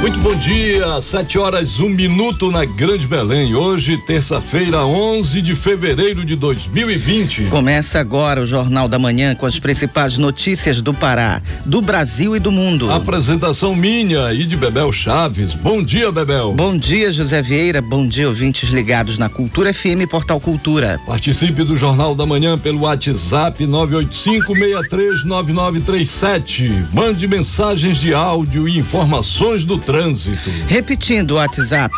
Muito bom dia, sete horas um minuto na Grande Belém. Hoje, terça-feira, 11 de fevereiro de 2020. Começa agora o Jornal da Manhã com as principais notícias do Pará, do Brasil e do mundo. Apresentação minha e de Bebel Chaves. Bom dia, Bebel. Bom dia, José Vieira. Bom dia, ouvintes ligados na Cultura FM Portal Cultura. Participe do Jornal da Manhã pelo WhatsApp 985639937. Mande mensagens de áudio e informações do trânsito. Repetindo o WhatsApp: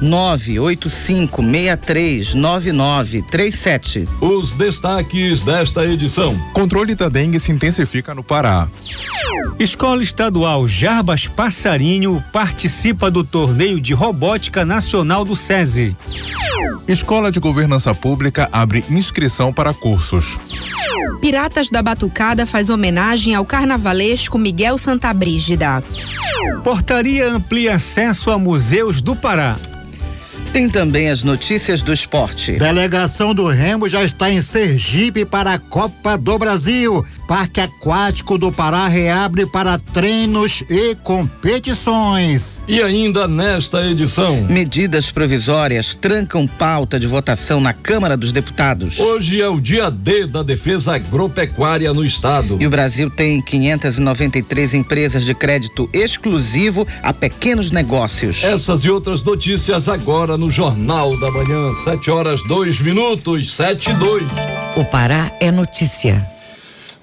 985639937. Os destaques desta edição. Controle da dengue se intensifica no Pará. Escola Estadual Jarbas Passarinho participa do torneio de robótica nacional do SESI. Escola de Governança Pública abre inscrição para cursos. Piratas da Batucada faz homenagem ao carnavalesco Miguel Santa Brígida. Portaria amplia acesso a museus do Pará. Tem também as notícias do esporte. Delegação do Remo já está em Sergipe para a Copa do Brasil. Parque Aquático do Pará reabre para treinos e competições. E ainda nesta edição. Medidas provisórias trancam pauta de votação na Câmara dos Deputados. Hoje é o dia D da defesa agropecuária no estado. E o Brasil tem 593 empresas de crédito exclusivo a pequenos negócios. Essas e outras notícias agora no Jornal da Manhã, 7 horas 2 minutos, 7 e 2. O Pará é notícia.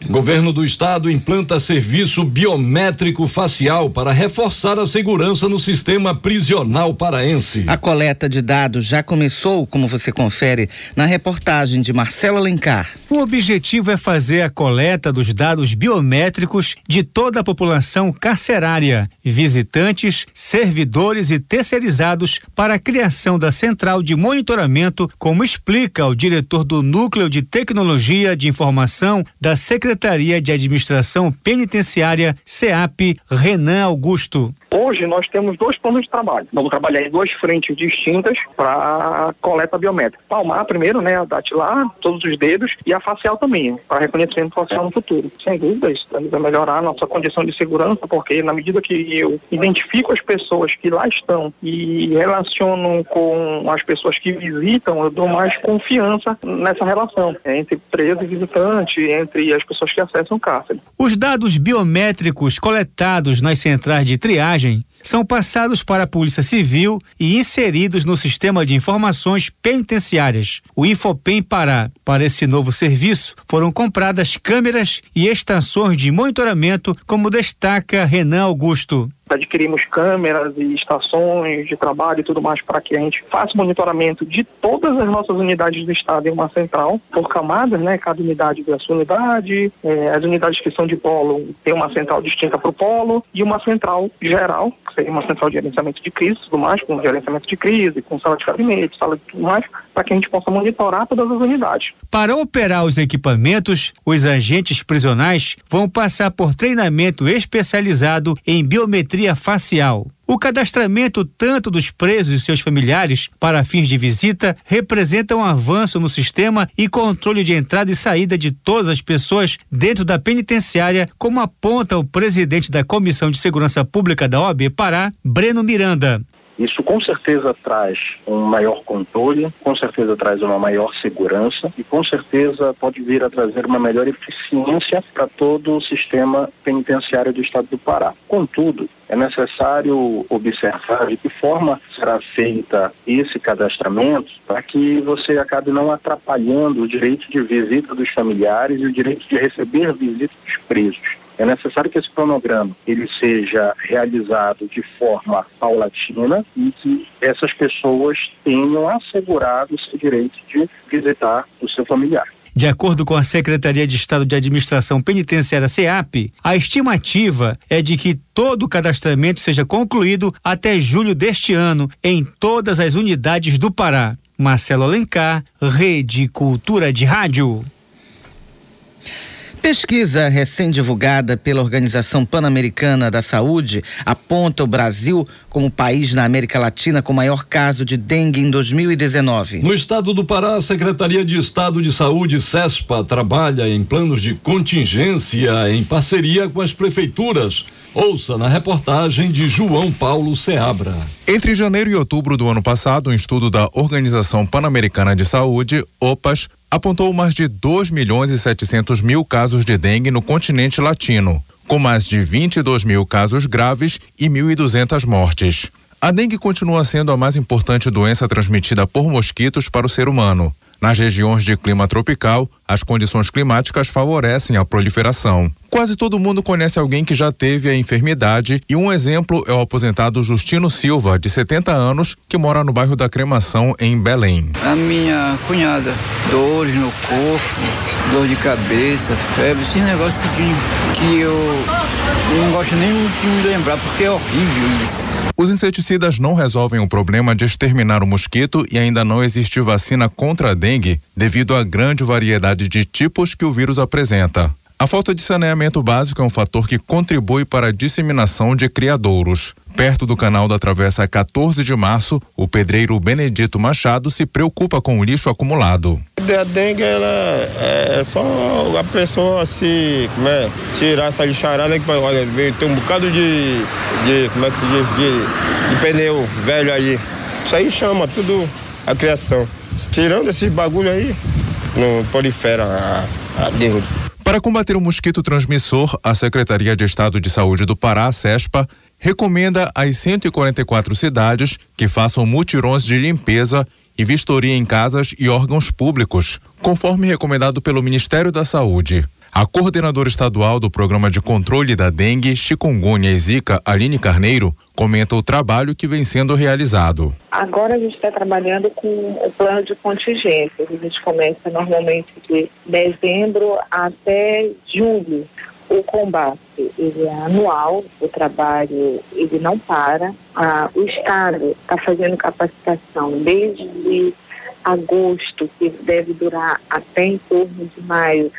Governo do Estado implanta serviço biométrico facial para reforçar a segurança no sistema prisional paraense. A coleta de dados já começou, como você confere na reportagem de Marcelo Alencar. O objetivo é fazer a coleta dos dados biométricos de toda a população carcerária, visitantes, servidores e terceirizados para a criação da central de monitoramento, como explica o diretor do Núcleo de Tecnologia de Informação da Secretaria Secretaria de Administração Penitenciária, SEAP, Renan Augusto. Hoje nós temos dois planos de trabalho. Vamos trabalhar em duas frentes distintas para coleta biométrica. Palmar primeiro, né, a datilar, todos os dedos e a facial também, para reconhecimento facial no futuro. Sem dúvida, isso vai melhorar a nossa condição de segurança, porque na medida que eu identifico as pessoas que lá estão e relaciono com as pessoas que visitam, eu dou mais confiança nessa relação entre preso e visitante, entre as pessoas que acessam o cárcere. Os dados biométricos coletados nas centrais de triagem são passados para a Polícia Civil e inseridos no Sistema de Informações Penitenciárias, o Infopem Pará. Para esse novo serviço, foram compradas câmeras e estações de monitoramento, como destaca Renan Augusto adquirimos câmeras e estações de trabalho e tudo mais para que a gente faça monitoramento de todas as nossas unidades do estado em uma central, por camadas, né? Cada unidade tem a sua unidade, é, as unidades que são de polo tem uma central distinta para o polo e uma central geral, que seria uma central de gerenciamento de crise e tudo mais, com gerenciamento de crise, com sala de gabinete, sala de tudo mais, para que a gente possa monitorar todas as unidades. Para operar os equipamentos, os agentes prisionais vão passar por treinamento especializado em biometria facial. O cadastramento tanto dos presos e seus familiares para fins de visita representa um avanço no sistema e controle de entrada e saída de todas as pessoas dentro da penitenciária, como aponta o presidente da Comissão de Segurança Pública da OAB Pará, Breno Miranda. Isso com certeza traz um maior controle, com certeza traz uma maior segurança e com certeza pode vir a trazer uma melhor eficiência para todo o sistema penitenciário do estado do Pará. Contudo, é necessário observar de que forma será feita esse cadastramento para que você acabe não atrapalhando o direito de visita dos familiares e o direito de receber visita dos presos. É necessário que esse cronograma ele seja realizado de forma paulatina e que essas pessoas tenham assegurado o seu direito de visitar o seu familiar. De acordo com a Secretaria de Estado de Administração Penitenciária SEAP, a estimativa é de que todo o cadastramento seja concluído até julho deste ano em todas as unidades do Pará. Marcelo Alencar, Rede Cultura de Rádio. Pesquisa recém-divulgada pela Organização Pan-Americana da Saúde aponta o Brasil como o país na América Latina com maior caso de dengue em 2019. No estado do Pará, a Secretaria de Estado de Saúde, SESPA, trabalha em planos de contingência em parceria com as prefeituras. Ouça na reportagem de João Paulo Seabra. Entre janeiro e outubro do ano passado, um estudo da Organização Pan-Americana de Saúde, OPAS, apontou mais de 2 milhões e 700 mil casos de dengue no continente latino, com mais de 22 mil casos graves e 1.200 mortes. A dengue continua sendo a mais importante doença transmitida por mosquitos para o ser humano. Nas regiões de clima tropical, as condições climáticas favorecem a proliferação. Quase todo mundo conhece alguém que já teve a enfermidade e um exemplo é o aposentado Justino Silva, de 70 anos, que mora no bairro da Cremação, em Belém. A minha cunhada, dores no corpo, dor de cabeça, febre, esse negócio de, que eu não gosto nem de me lembrar porque é horrível isso. Os inseticidas não resolvem o problema de exterminar o mosquito e ainda não existe vacina contra a dengue devido à grande variedade de tipos que o vírus apresenta. A falta de saneamento básico é um fator que contribui para a disseminação de criadouros. Perto do canal da Travessa 14 de Março, o pedreiro Benedito Machado se preocupa com o lixo acumulado. A dengue ela é só a pessoa se é, tirar essa lixarada que olha, tem um bocado de, de como é que se diz, de, de pneu velho aí. Isso aí chama tudo a criação. Tirando esse bagulho aí, não prolifera a, a dengue. Para combater o mosquito transmissor, a Secretaria de Estado de Saúde do Pará, SESPA, recomenda às 144 cidades que façam mutirões de limpeza e vistoria em casas e órgãos públicos, conforme recomendado pelo Ministério da Saúde. A coordenadora estadual do Programa de Controle da Dengue, Chikungunya e Zika, Aline Carneiro, comenta o trabalho que vem sendo realizado. Agora a gente está trabalhando com o plano de contingência. A gente começa normalmente de dezembro até julho. O combate ele é anual, o trabalho ele não para. Ah, o Estado está fazendo capacitação desde agosto, que deve durar até em torno de maio,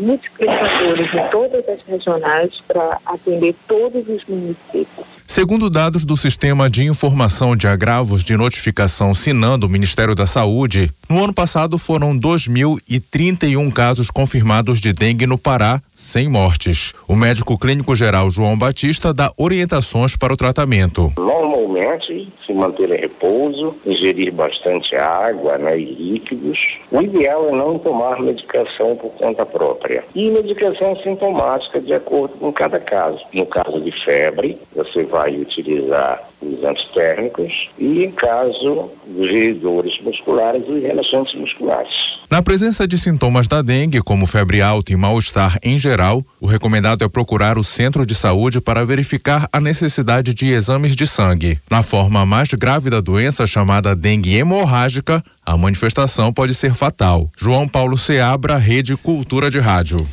multiplicadores em todas as regionais para atender todos os municípios. Segundo dados do Sistema de Informação de Agravos de Notificação Sinando, do Ministério da Saúde, no ano passado foram 2.031 casos confirmados de dengue no Pará, sem mortes. O médico clínico geral João Batista dá orientações para o tratamento. Normalmente, se manter em repouso, ingerir bastante água né, e líquidos. O ideal é não tomar medicação por conta própria. E medicação sintomática de acordo com cada caso. No caso de febre, você vai utilizar os antitérmicos e, em caso de dores musculares, os relaxantes musculares. Na presença de sintomas da dengue, como febre alta e mal-estar em geral, o recomendado é procurar o centro de saúde para verificar a necessidade de exames de sangue. Na forma mais grave da doença, chamada dengue hemorrágica, a manifestação pode ser fatal. João Paulo Seabra, Rede Cultura de Rádio.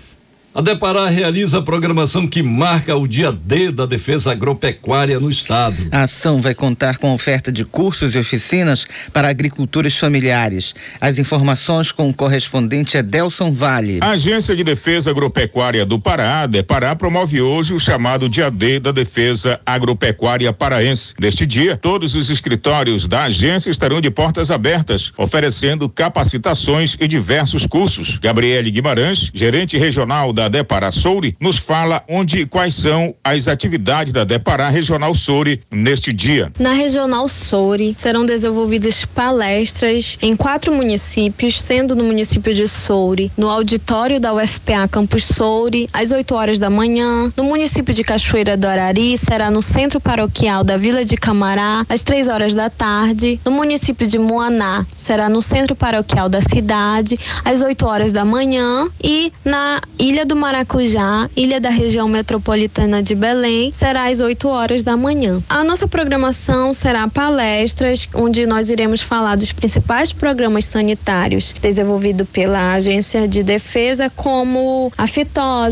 A Depará realiza a programação que marca o dia D da defesa agropecuária no estado. A ação vai contar com oferta de cursos e oficinas para agricultores familiares. As informações com o correspondente Edelson Vale. A Agência de Defesa Agropecuária do Pará, a Depará, promove hoje o chamado dia D da defesa agropecuária paraense. Neste dia, todos os escritórios da agência estarão de portas abertas, oferecendo capacitações e diversos cursos. Gabriele Guimarães, gerente regional da Depará Souri, nos fala onde e quais são as atividades da Depará Regional Souri neste dia. Na Regional Souri serão desenvolvidas palestras em quatro municípios, sendo no município de Souri, no auditório da UFPA Campus Souri, às 8 horas da manhã. No município de Cachoeira do Arari será no Centro Paroquial da Vila de Camará, às 3 horas da tarde. No município de Moaná será no Centro Paroquial da cidade, às 8 horas da manhã. E na Ilha do Maracujá, Ilha da Região Metropolitana de Belém, será às 8 horas da manhã. A nossa programação será palestras, onde nós iremos falar dos principais programas sanitários desenvolvidos pela Agência de Defesa, como a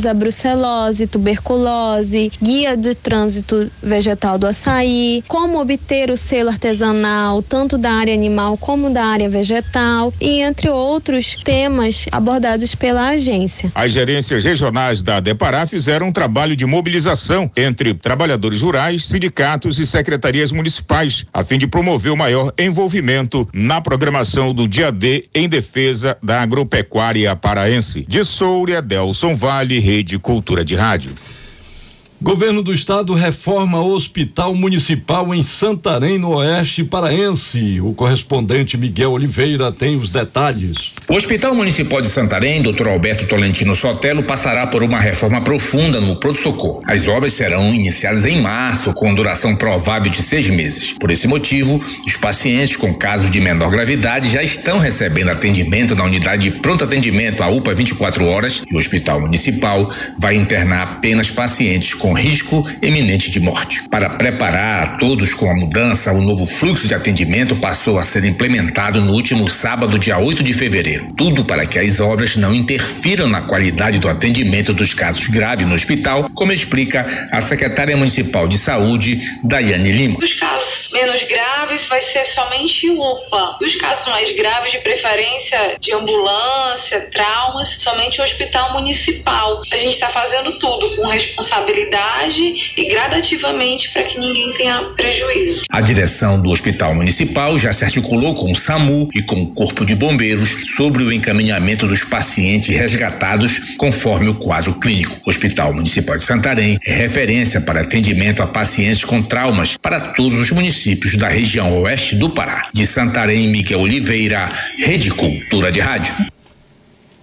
a brucelose, tuberculose, guia de trânsito vegetal do açaí, como obter o selo artesanal, tanto da área animal como da área vegetal, e entre outros temas abordados pela agência. As gerências regionais da Depará fizeram um trabalho de mobilização entre trabalhadores rurais, sindicatos e secretarias municipais, a fim de promover o maior envolvimento na programação do dia D em defesa da agropecuária paraense. De Soura, Delson Vale, Rede Cultura de Rádio. Governo do Estado reforma o Hospital Municipal em Santarém, no Oeste Paraense. O correspondente Miguel Oliveira tem os detalhes. O Hospital Municipal de Santarém, Dr. Alberto Tolentino Sotelo, passará por uma reforma profunda no pronto-socorro. As obras serão iniciadas em março, com duração provável de seis meses. Por esse motivo, os pacientes com casos de menor gravidade já estão recebendo atendimento na unidade de pronto atendimento, a UPA 24 horas, e o Hospital Municipal vai internar apenas pacientes com risco eminente de morte. Para preparar a todos com a mudança, o novo fluxo de atendimento passou a ser implementado no último sábado, dia 8 de fevereiro. Tudo para que as obras não interfiram na qualidade do atendimento dos casos graves no hospital, como explica a secretária municipal de saúde, Daiane Lima. Os casos menos graves vai ser somente UPA. Os casos mais graves, de preferência de ambulância, traumas, somente o hospital municipal. A gente está fazendo tudo com responsabilidade e gradativamente para que ninguém tenha prejuízo. A direção do Hospital Municipal já se articulou com o SAMU e com o Corpo de Bombeiros sobre o encaminhamento dos pacientes resgatados conforme o quadro clínico. O Hospital Municipal de Santarém é referência para atendimento a pacientes com traumas para todos os municípios da região oeste do Pará. De Santarém, Miguel Oliveira, Rede Cultura de Rádio.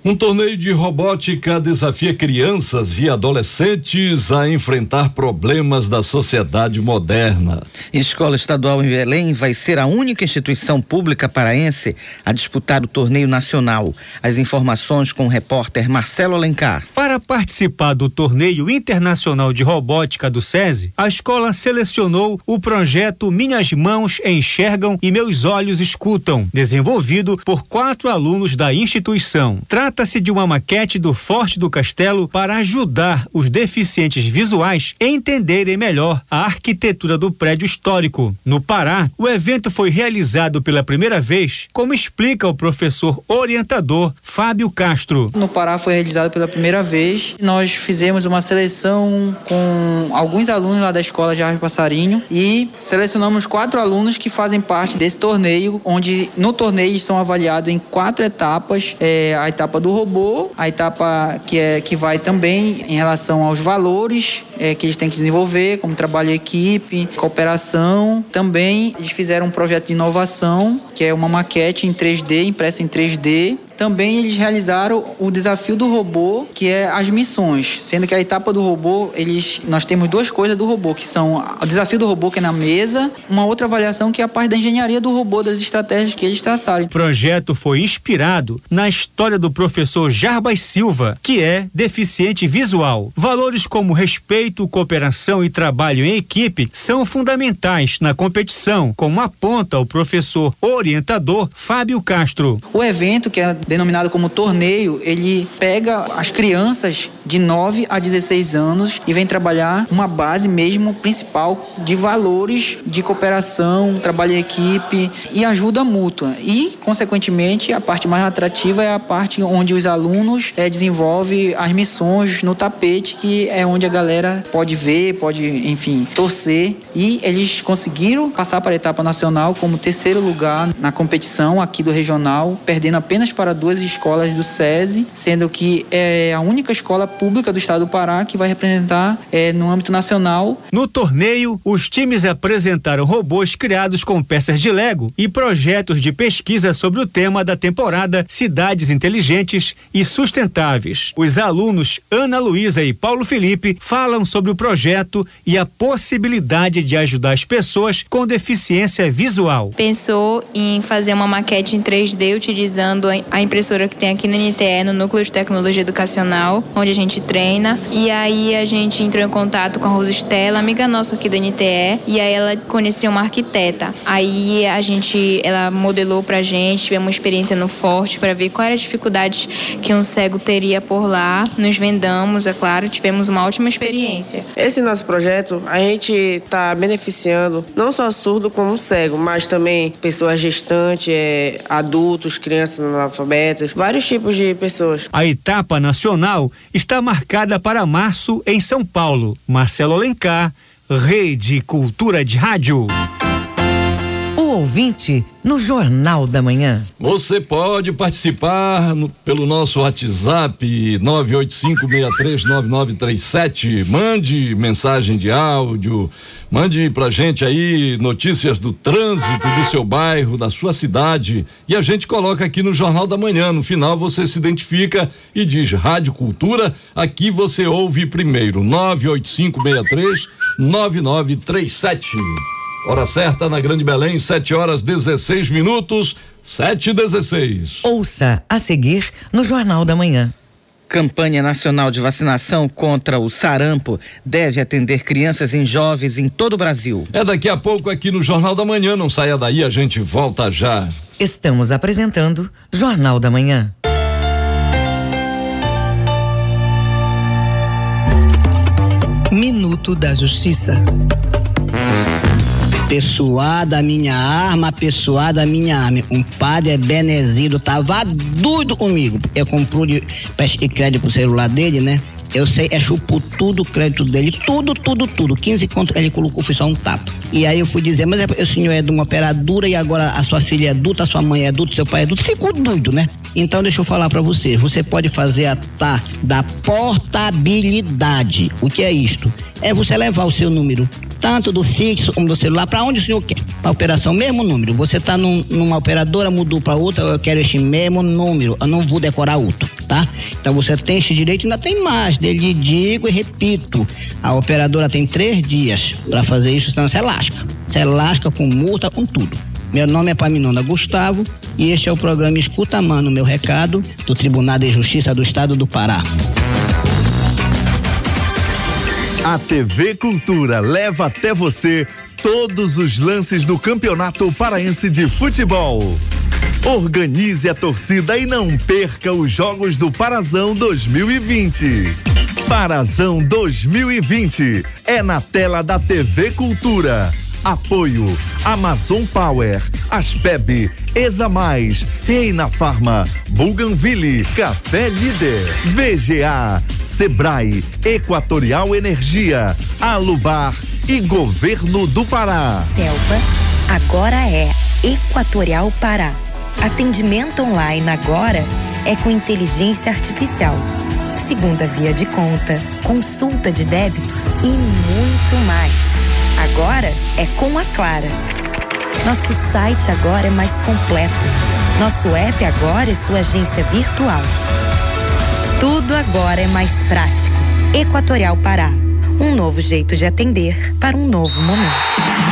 Um torneio de robótica desafia crianças e adolescentes a enfrentar problemas da sociedade moderna. Escola Estadual em Belém vai ser a única instituição pública paraense a disputar o torneio nacional. As informações com o repórter Marcelo Alencar. Para participar do torneio internacional de robótica do SESI, a escola selecionou o projeto Minhas Mãos Enxergam e Meus Olhos Escutam, desenvolvido por quatro alunos da instituição. Trata Trata-se de uma maquete do Forte do Castelo para ajudar os deficientes visuais a entenderem melhor a arquitetura do prédio histórico. No Pará, o evento foi realizado pela primeira vez, como explica o professor orientador Fábio Castro. No Pará foi realizado pela primeira vez. Nós fizemos uma seleção com alguns alunos lá da escola de Árvore Passarinho e selecionamos quatro alunos que fazem parte desse torneio, onde no torneio são avaliados em quatro etapas. É, a etapa do robô, a etapa que, é, que vai também em relação aos valores é, que eles têm que desenvolver, como trabalho em equipe, cooperação. Também eles fizeram um projeto de inovação, que é uma maquete em 3D, impressa em 3D, também eles realizaram o desafio do robô, que é as missões, sendo que a etapa do robô, eles nós temos duas coisas do robô, que são o desafio do robô que é na mesa, uma outra avaliação que é a parte da engenharia do robô, das estratégias que eles traçaram. O projeto foi inspirado na história do professor Jarbas Silva, que é deficiente visual. Valores como respeito, cooperação e trabalho em equipe são fundamentais na competição, como aponta o professor orientador Fábio Castro. O evento que é denominado como torneio, ele pega as crianças de 9 a 16 anos e vem trabalhar uma base mesmo principal de valores de cooperação, trabalho em equipe e ajuda mútua. E, consequentemente, a parte mais atrativa é a parte onde os alunos é, desenvolvem as missões no tapete, que é onde a galera pode ver, pode, enfim, torcer. E eles conseguiram passar para a etapa nacional como terceiro lugar na competição aqui do regional, perdendo apenas para duas escolas do SESI, sendo que é a única escola pública do estado do Pará que vai representar é, no âmbito nacional. No torneio, os times apresentaram robôs criados com peças de Lego e projetos de pesquisa sobre o tema da temporada Cidades Inteligentes e Sustentáveis. Os alunos Ana Luísa e Paulo Felipe falam sobre o projeto e a possibilidade de ajudar as pessoas com deficiência visual. Pensou em fazer uma maquete em 3D utilizando a impressora que tem aqui no NTE, no Núcleo de Tecnologia Educacional, onde a gente treina. E aí a gente entrou em contato com a Rosa Estela, amiga nossa aqui do NTE, e aí ela conhecia uma arquiteta. Aí a gente, ela modelou pra gente, tivemos uma experiência no Forte para ver quais eram as dificuldades que um cego teria por lá. Nos vendamos, é claro, tivemos uma ótima experiência. Esse nosso projeto, a gente está beneficiando não só surdo como cego, mas também pessoas gestantes, é, adultos, crianças analfabetas, vários tipos de pessoas. A etapa nacional está marcada para março em São Paulo. Marcelo Alencar, Rede Cultura de Rádio. O ouvinte no Jornal da Manhã. Você pode participar no, pelo nosso WhatsApp 985639937. Mande mensagem de áudio, mande pra gente aí notícias do trânsito do seu bairro, da sua cidade e a gente coloca aqui no Jornal da Manhã. No final você se identifica e diz Rádio Cultura. Aqui você ouve primeiro 98563 9937. Hora certa na Grande Belém, 7 horas 16 minutos, 7 e 16. Ouça a seguir no Jornal da Manhã. Campanha Nacional de Vacinação contra o sarampo deve atender crianças e jovens em todo o Brasil. É daqui a pouco aqui no Jornal da Manhã, não saia daí, a gente volta já. Estamos apresentando Jornal da Manhã. Minuto da Justiça apessoada minha arma, apessoada minha arma. Um padre Benezito tava doido comigo. Eu comprou de crédito pro celular dele, né? Eu sei, é chupou tudo o crédito dele, tudo, tudo, tudo. 15 conto, ele colocou, foi só um tapa. E aí eu fui dizer, mas é, o senhor é de uma operadora e agora a sua filha é adulta, a sua mãe é adulta, seu pai é adulto. Ficou doido, né? Então deixa eu falar para você, você pode fazer a tá da portabilidade. O que é isto? É você levar o seu número tanto do fixo como do celular, para onde o senhor quer. A operação, mesmo número. Você está num, numa operadora, mudou para outra, eu quero este mesmo número, eu não vou decorar outro, tá? Então você tem esse direito, ainda tem mais. Dele digo e repito: a operadora tem três dias para fazer isso, senão você lasca. Você lasca com multa, com tudo. Meu nome é Paminonda Gustavo e este é o programa Escuta Mano, meu recado, do Tribunal de Justiça do Estado do Pará. A TV Cultura leva até você todos os lances do Campeonato Paraense de Futebol. Organize a torcida e não perca os jogos do Parazão 2020. Parazão 2020 é na tela da TV Cultura. Apoio Amazon Power, Aspeb, Exa Mais, Reina Farma, Buganville, Café Líder, VGA, Sebrae, Equatorial Energia, Alubar e Governo do Pará. Selva agora é Equatorial Pará. Atendimento online agora é com inteligência artificial. Segunda via de conta, consulta de débitos e muito mais. Agora é com a Clara. Nosso site agora é mais completo. Nosso app agora é sua agência virtual. Tudo agora é mais prático. Equatorial Pará. Um novo jeito de atender para um novo momento.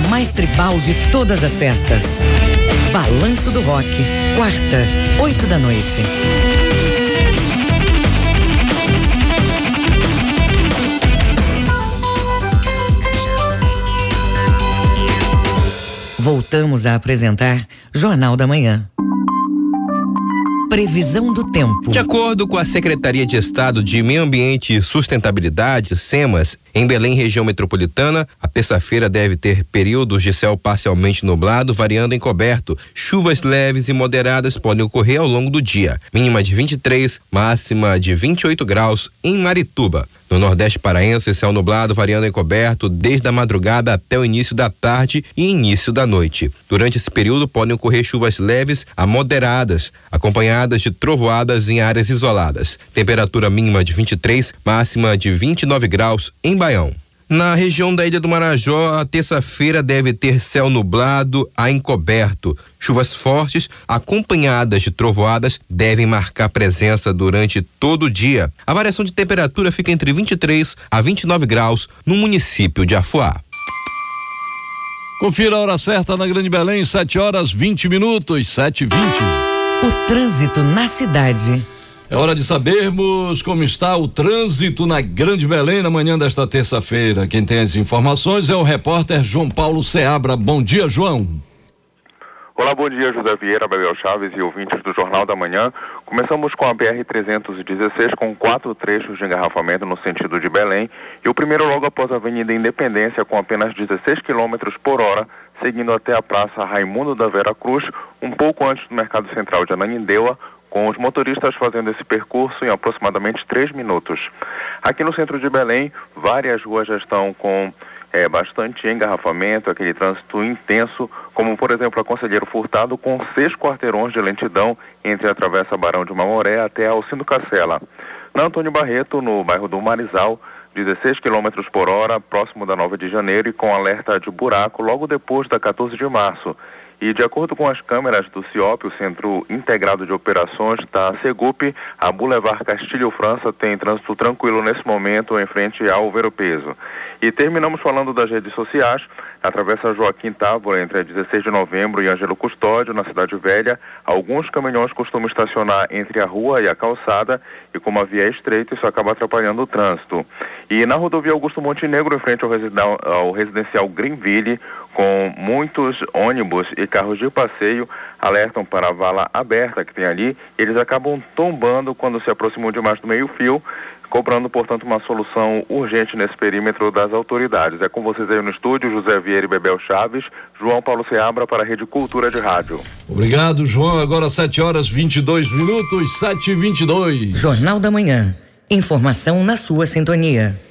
A mais tribal de todas as festas. Balanço do Rock. Quarta, oito da noite. Voltamos a apresentar Jornal da Manhã. Previsão do tempo. De acordo com a Secretaria de Estado de Meio Ambiente e Sustentabilidade, SEMAS, Em Belém, região metropolitana, a terça-feira deve ter períodos de céu parcialmente nublado, variando em coberto. Chuvas leves e moderadas podem ocorrer ao longo do dia. Mínima de 23, máxima de 28 graus em Marituba. No Nordeste Paraense, céu nublado, variando em coberto desde a madrugada até o início da tarde e início da noite. Durante esse período podem ocorrer chuvas leves a moderadas, acompanhadas de trovoadas em áreas isoladas. Temperatura mínima de 23, máxima de 29 graus em Baião. Na região da Ilha do Marajó, a terça-feira deve ter céu nublado a encoberto. Chuvas fortes, acompanhadas de trovoadas, devem marcar presença durante todo o dia. A variação de temperatura fica entre 23 a 29 graus no município de Afuá. Confira a hora certa na Grande Belém, 7 horas 20 minutos, 7 e 20. O trânsito na cidade. É hora de sabermos como está o trânsito na Grande Belém na manhã desta terça-feira. Quem tem as informações é o repórter João Paulo Seabra. Bom dia, João. Olá, bom dia, José Vieira, Bebel Chaves e ouvintes do Jornal da Manhã. Começamos com a BR-316 com quatro trechos de engarrafamento no sentido de Belém e o primeiro logo após a Avenida Independência com apenas 16 km por hora, seguindo até a Praça Raimundo da Vera Cruz, um pouco antes do Mercado Central de Ananindeua, com os motoristas fazendo esse percurso em aproximadamente três minutos. Aqui no centro de Belém, várias ruas já estão com é, bastante engarrafamento, aquele trânsito intenso, como por exemplo a Conselheiro Furtado, com seis quarteirões de lentidão entre a Travessa Barão de Mamoré até Alcindo Cacela. Na Antônio Barreto, no bairro do Marizal, 16 km por hora, próximo da 9 de janeiro e com alerta de buraco logo depois da 14 de março. E de acordo com as câmeras do CIOP, o Centro Integrado de Operações da Segup, a Boulevard Castilho França tem trânsito tranquilo nesse momento em frente ao Ver Peso. E terminamos falando das redes sociais. Atravessa Joaquim Távora entre a 16 de novembro e Ângelo Custódio, na Cidade Velha. Alguns caminhões costumam estacionar entre a rua e a calçada e como a via é estreita, isso acaba atrapalhando o trânsito. E na rodovia Augusto Montenegro, em frente ao residencial Greenville, com muitos ônibus e carros de passeio, alertam para a vala aberta que tem ali. Eles acabam tombando quando se aproximam demais do meio-fio cobrando, portanto, uma solução urgente nesse perímetro das autoridades. É com vocês aí no estúdio, José Vieira e Bebel Chaves, João Paulo Seabra para a Rede Cultura de Rádio. Obrigado, João. Agora 7 horas 22 minutos, 7 e 22 Jornal da Manhã. Informação na sua sintonia.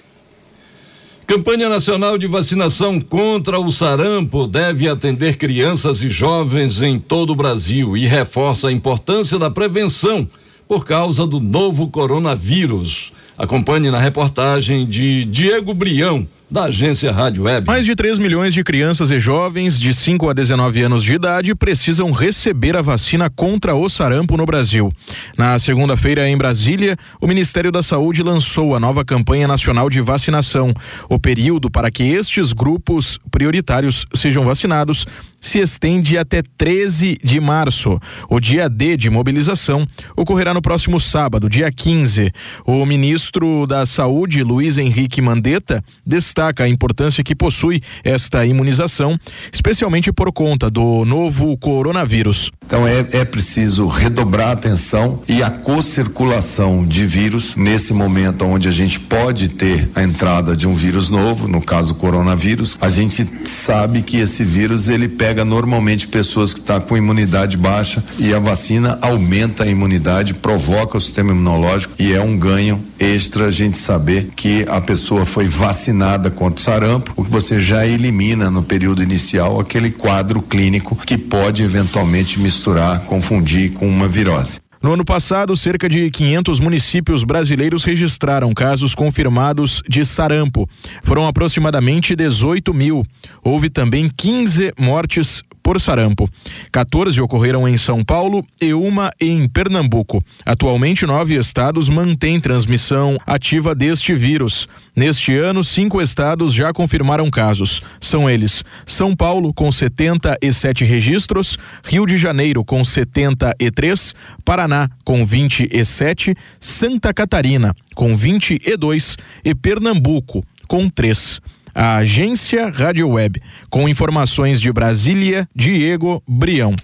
Campanha Nacional de Vacinação contra o sarampo deve atender crianças e jovens em todo o Brasil e reforça a importância da prevenção por causa do novo coronavírus. Acompanhe na reportagem de Diego Brião da agência Rádio Web. Mais de 3 milhões de crianças e jovens de 5 a 19 anos de idade precisam receber a vacina contra o sarampo no Brasil. Na segunda-feira, em Brasília, o Ministério da Saúde lançou a nova campanha nacional de vacinação. O período para que estes grupos prioritários sejam vacinados se estende até 13 de março. O dia D de mobilização ocorrerá no próximo sábado, dia 15. O ministro da Saúde, Luiz Henrique Mandetta, destaca a importância que possui esta imunização, especialmente por conta do novo coronavírus. Então é, é preciso redobrar a atenção e a co-circulação de vírus nesse momento onde a gente pode ter a entrada de um vírus novo, no caso coronavírus. A gente sabe que esse vírus ele pega normalmente pessoas que estão tá com imunidade baixa e a vacina aumenta a imunidade, provoca o sistema imunológico e é um ganho extra a gente saber que a pessoa foi vacinada contra o sarampo, o que você já elimina no período inicial aquele quadro clínico que pode eventualmente misturar, confundir com uma virose. No ano passado, cerca de 500 municípios brasileiros registraram casos confirmados de sarampo. Foram aproximadamente 18 mil. Houve também 15 mortes por sarampo. 14 ocorreram em São Paulo e uma em Pernambuco. Atualmente, nove estados mantêm transmissão ativa deste vírus. Neste ano, cinco estados já confirmaram casos. São eles: São Paulo, com 77 registros, Rio de Janeiro, com 73, Paraná, com 27, Santa Catarina, com 22 e Pernambuco, com 3 a agência Rádio Web. Com informações de Brasília, Diego Brião.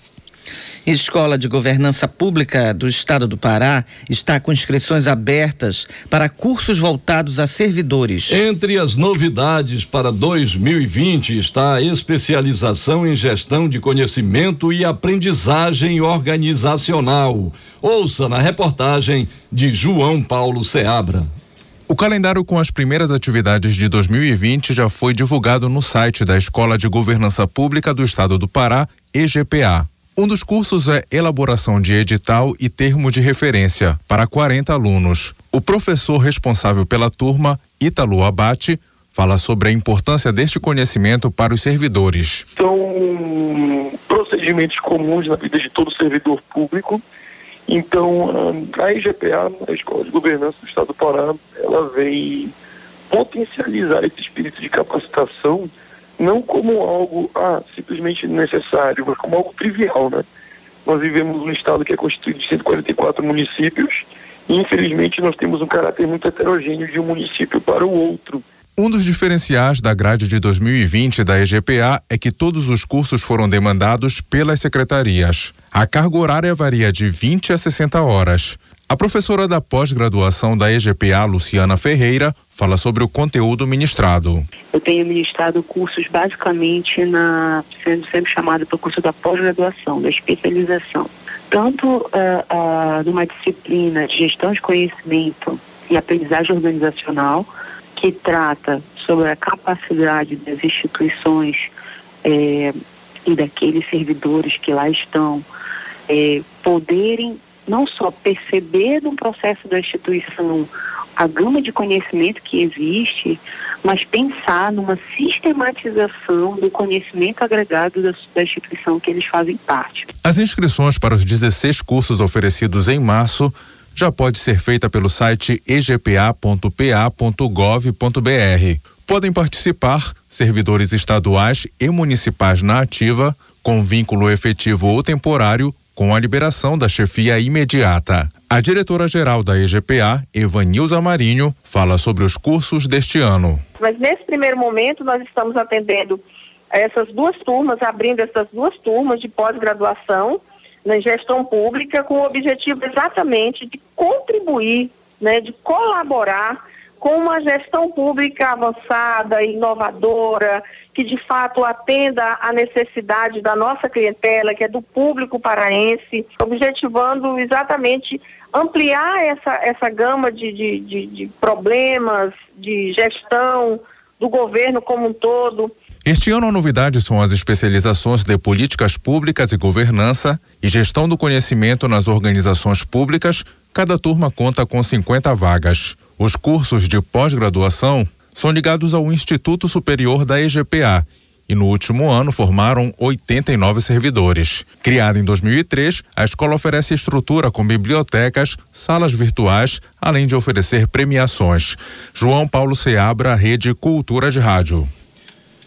Escola de Governança Pública do Estado do Pará está com inscrições abertas para cursos voltados a servidores. Entre as novidades para 2020 está a especialização em gestão de conhecimento e aprendizagem organizacional. Ouça na reportagem de João Paulo Seabra. O calendário com as primeiras atividades de 2020 já foi divulgado no site da Escola de Governança Pública do Estado do Pará, EGPA. Um dos cursos é elaboração de edital e termo de referência para 40 alunos. O professor responsável pela turma, Ítalo Abate, fala sobre a importância deste conhecimento para os servidores. São procedimentos comuns na vida de todo servidor público. Então, a IGPA, a Escola de Governança do Estado do Pará, ela vem potencializar esse espírito de capacitação não como algo ah, simplesmente necessário, mas como algo trivial, né? Nós vivemos um estado que é constituído de 144 municípios e infelizmente nós temos um caráter muito heterogêneo de um município para o outro. Um dos diferenciais da grade de 2020 da EGPA é que todos os cursos foram demandados pelas secretarias. A carga horária varia de 20 a 60 horas. A professora da pós-graduação da EGPA, Luciana Ferreira, fala sobre o conteúdo ministrado. Eu tenho ministrado cursos basicamente na sendo sempre chamado para o curso da pós-graduação, da especialização. Tanto uh, uh, numa disciplina de gestão de conhecimento e aprendizagem organizacional, que trata sobre a capacidade das instituições eh, e daqueles servidores que lá estão eh, poderem não só perceber no processo da instituição a gama de conhecimento que existe, mas pensar numa sistematização do conhecimento agregado da, da, instituição que eles fazem parte. As inscrições para os 16 cursos oferecidos em março já pode ser feita pelo site egpa.pa.gov.br. Podem participar servidores estaduais e municipais na ativa, com vínculo efetivo ou temporário com a liberação da chefia imediata. A diretora-geral da EGPA, Evanilza Marinho, fala sobre os cursos deste ano. Mas nesse primeiro momento nós estamos atendendo essas duas turmas, abrindo essas duas turmas de pós-graduação na gestão pública com o objetivo exatamente de contribuir, né, de colaborar com uma gestão pública avançada, inovadora, que de fato atenda à necessidade da nossa clientela, que é do público paraense, objetivando exatamente ampliar essa, essa gama de, de, de, de problemas, de gestão do governo como um todo. Este ano a novidade são as especializações de políticas públicas e governança e gestão do conhecimento nas organizações públicas. Cada turma conta com 50 vagas. Os cursos de pós-graduação são ligados ao Instituto Superior da EGPA e no último ano formaram 89 servidores. Criada em 2003, a escola oferece estrutura com bibliotecas, salas virtuais, além de oferecer premiações. João Paulo Seabra, Rede Cultura de Rádio.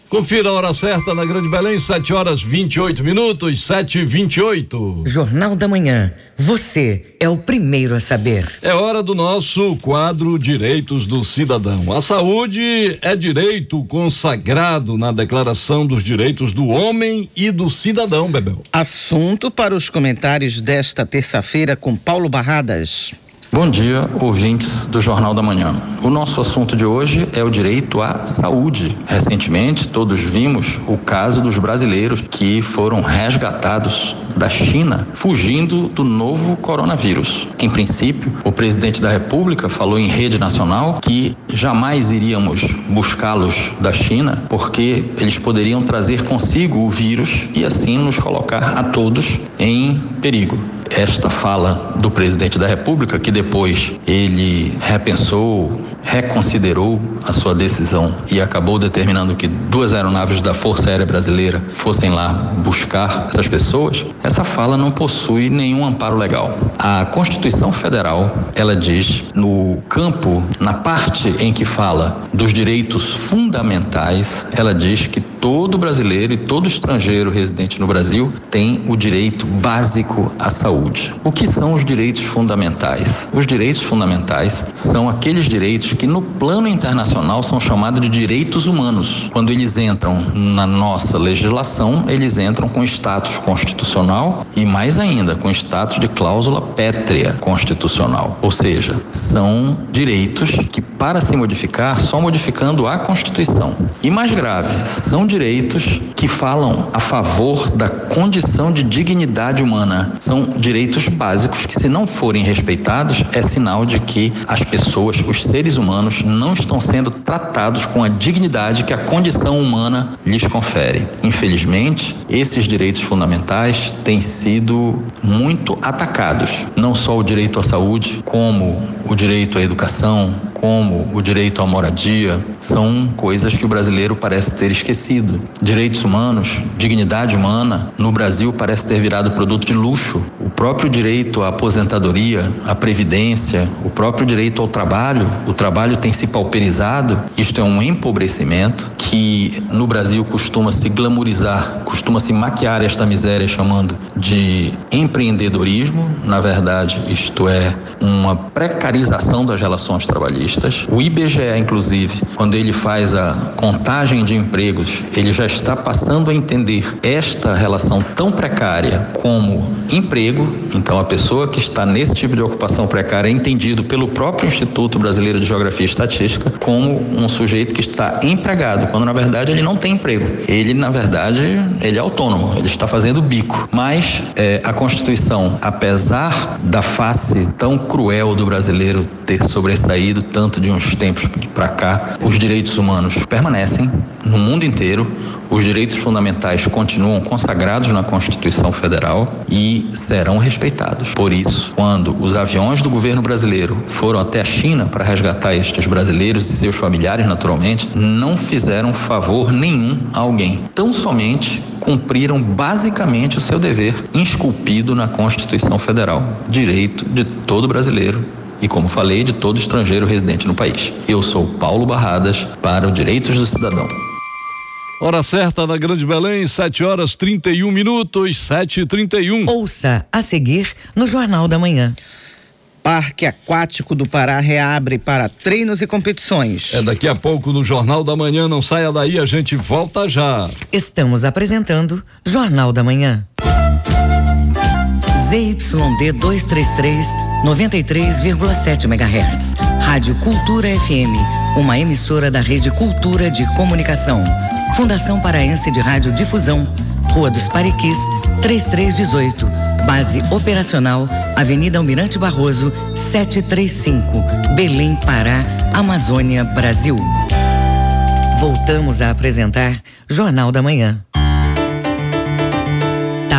Confira a hora certa na Grande Belém, 7 horas 28 minutos, 7 e 28 Jornal da Manhã. Você é o primeiro a saber. É hora do nosso quadro Direitos do Cidadão. A saúde é direito consagrado na Declaração dos Direitos do Homem e do Cidadão, Bebel. Assunto para os comentários desta terça-feira com Paulo Barradas. Bom dia, ouvintes do Jornal da Manhã. O nosso assunto de hoje é o direito à saúde. Recentemente, todos vimos o caso dos brasileiros que foram resgatados da China, fugindo do novo coronavírus. Em princípio, o presidente da República falou em rede nacional que jamais iríamos buscá-los da China, porque eles poderiam trazer consigo o vírus e assim nos colocar a todos em perigo esta fala do presidente da República, que depois ele repensou, reconsiderou a sua decisão e acabou determinando que duas aeronaves da Força Aérea Brasileira fossem lá buscar essas pessoas, essa fala não possui nenhum amparo legal. A Constituição Federal, ela diz no campo, na parte em que fala dos direitos fundamentais, ela diz que todo brasileiro e todo estrangeiro residente no Brasil tem o direito básico à saúde. O que são os direitos fundamentais? Os direitos fundamentais são aqueles direitos que no plano internacional são chamados de direitos humanos. Quando eles entram na nossa legislação, eles entram com status constitucional e mais ainda com status de cláusula pétrea constitucional. Ou seja, são direitos que para se modificar só modificando a Constituição. E mais grave, são direitos que falam a favor da condição de dignidade humana. São direitos básicos que, se não forem respeitados, é sinal de que as pessoas, os seres humanos, não estão sendo tratados com a dignidade que a condição humana lhes confere. Infelizmente, esses direitos fundamentais têm sido muito atacados. Não só o direito à saúde, como o direito à educação, como o direito à moradia, são coisas que o brasileiro parece ter esquecido. Direitos humanos, dignidade humana, no Brasil parece ter virado produto de luxo. O próprio direito à aposentadoria, à previdência, o próprio direito ao trabalho, o trabalho tem se pauperizado. Isto é um empobrecimento que no Brasil costuma se glamorizar, costuma se maquiar esta miséria chamando de empreendedorismo. Na verdade, isto é uma precarização das relações trabalhistas. O IBGE, inclusive, quando ele faz a contagem de empregos, ele já está passando a entender esta relação tão precária como emprego. Então, a pessoa que está nesse tipo de ocupação precária é entendido pelo próprio Instituto Brasileiro de Geografia e Estatística como um sujeito que está empregado, quando na verdade ele não tem emprego. Ele, na verdade, ele é autônomo, ele está fazendo bico. Mas é, a Constituição, apesar da face tão cruel do brasileiro ter sobressaído tanto de uns tempos para cá, os direitos humanos permanecem no mundo inteiro. Os direitos fundamentais continuam consagrados na Constituição Federal e serão respeitados. Por isso, quando os aviões do governo brasileiro foram até a China para resgatar estes brasileiros e seus familiares, naturalmente, não fizeram favor nenhum a alguém. Tão somente cumpriram basicamente o seu dever, esculpido na Constituição Federal, direito de todo brasileiro e, como falei, de todo estrangeiro residente no país. Eu sou Paulo Barradas para o Direitos do Cidadão. Hora certa na Grande Belém, 7 horas 31 minutos, 7 e 31 Ouça a seguir no Jornal da Manhã. Parque Aquático do Pará reabre para treinos e competições. É daqui a pouco no Jornal da Manhã, não saia daí, a gente volta já. Estamos apresentando Jornal da Manhã. ZYD 233, 93,7 MHz. Rádio Cultura FM, uma emissora da Rede Cultura de Comunicação. Fundação Paraense de Rádio Difusão, Rua dos Pariquis, 3318. Base operacional, Avenida Almirante Barroso, 735. Belém, Pará, Amazônia, Brasil. Voltamos a apresentar Jornal da Manhã.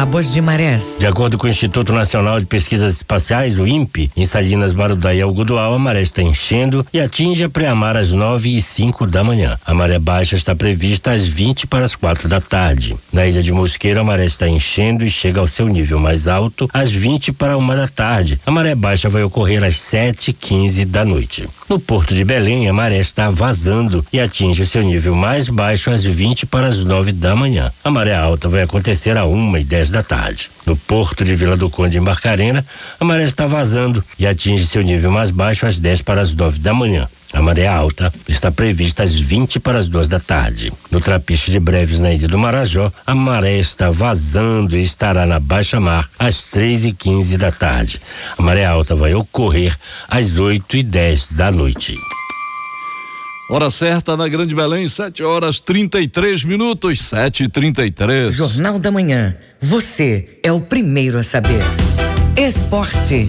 Tábuas de Marés. De acordo com o Instituto Nacional de Pesquisas Espaciais, o INPE, em Salinas, Marudaí e Algodual, a maré está enchendo e atinge a pré-amar às nove e cinco da manhã. A maré baixa está prevista às 20 para as quatro da tarde. Na ilha de Mosqueiro, a maré está enchendo e chega ao seu nível mais alto às 20 para uma da tarde. A maré baixa vai ocorrer às sete e quinze da noite. No Porto de Belém, a maré está vazando e atinge o seu nível mais baixo às 20 para as nove da manhã. A maré alta vai acontecer a uma e da tarde. No porto de Vila do Conde, em Barcarena, a maré está vazando e atinge seu nível mais baixo às 10 para as 9 da manhã. A maré alta está prevista às 20 para as duas da tarde. No trapiche de breves na ilha do Marajó, a maré está vazando e estará na baixa mar às 3 e 15 da tarde. A maré alta vai ocorrer às 8 e 10 da noite. Hora certa na Grande Belém, 7 horas 33 minutos, 7 e 33 Jornal da Manhã. Você é o primeiro a saber. Esporte.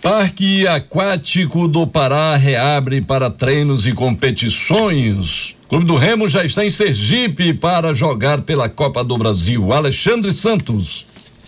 Parque Aquático do Pará reabre para treinos e competições. O Clube do Remo já está em Sergipe para jogar pela Copa do Brasil. Alexandre Santos.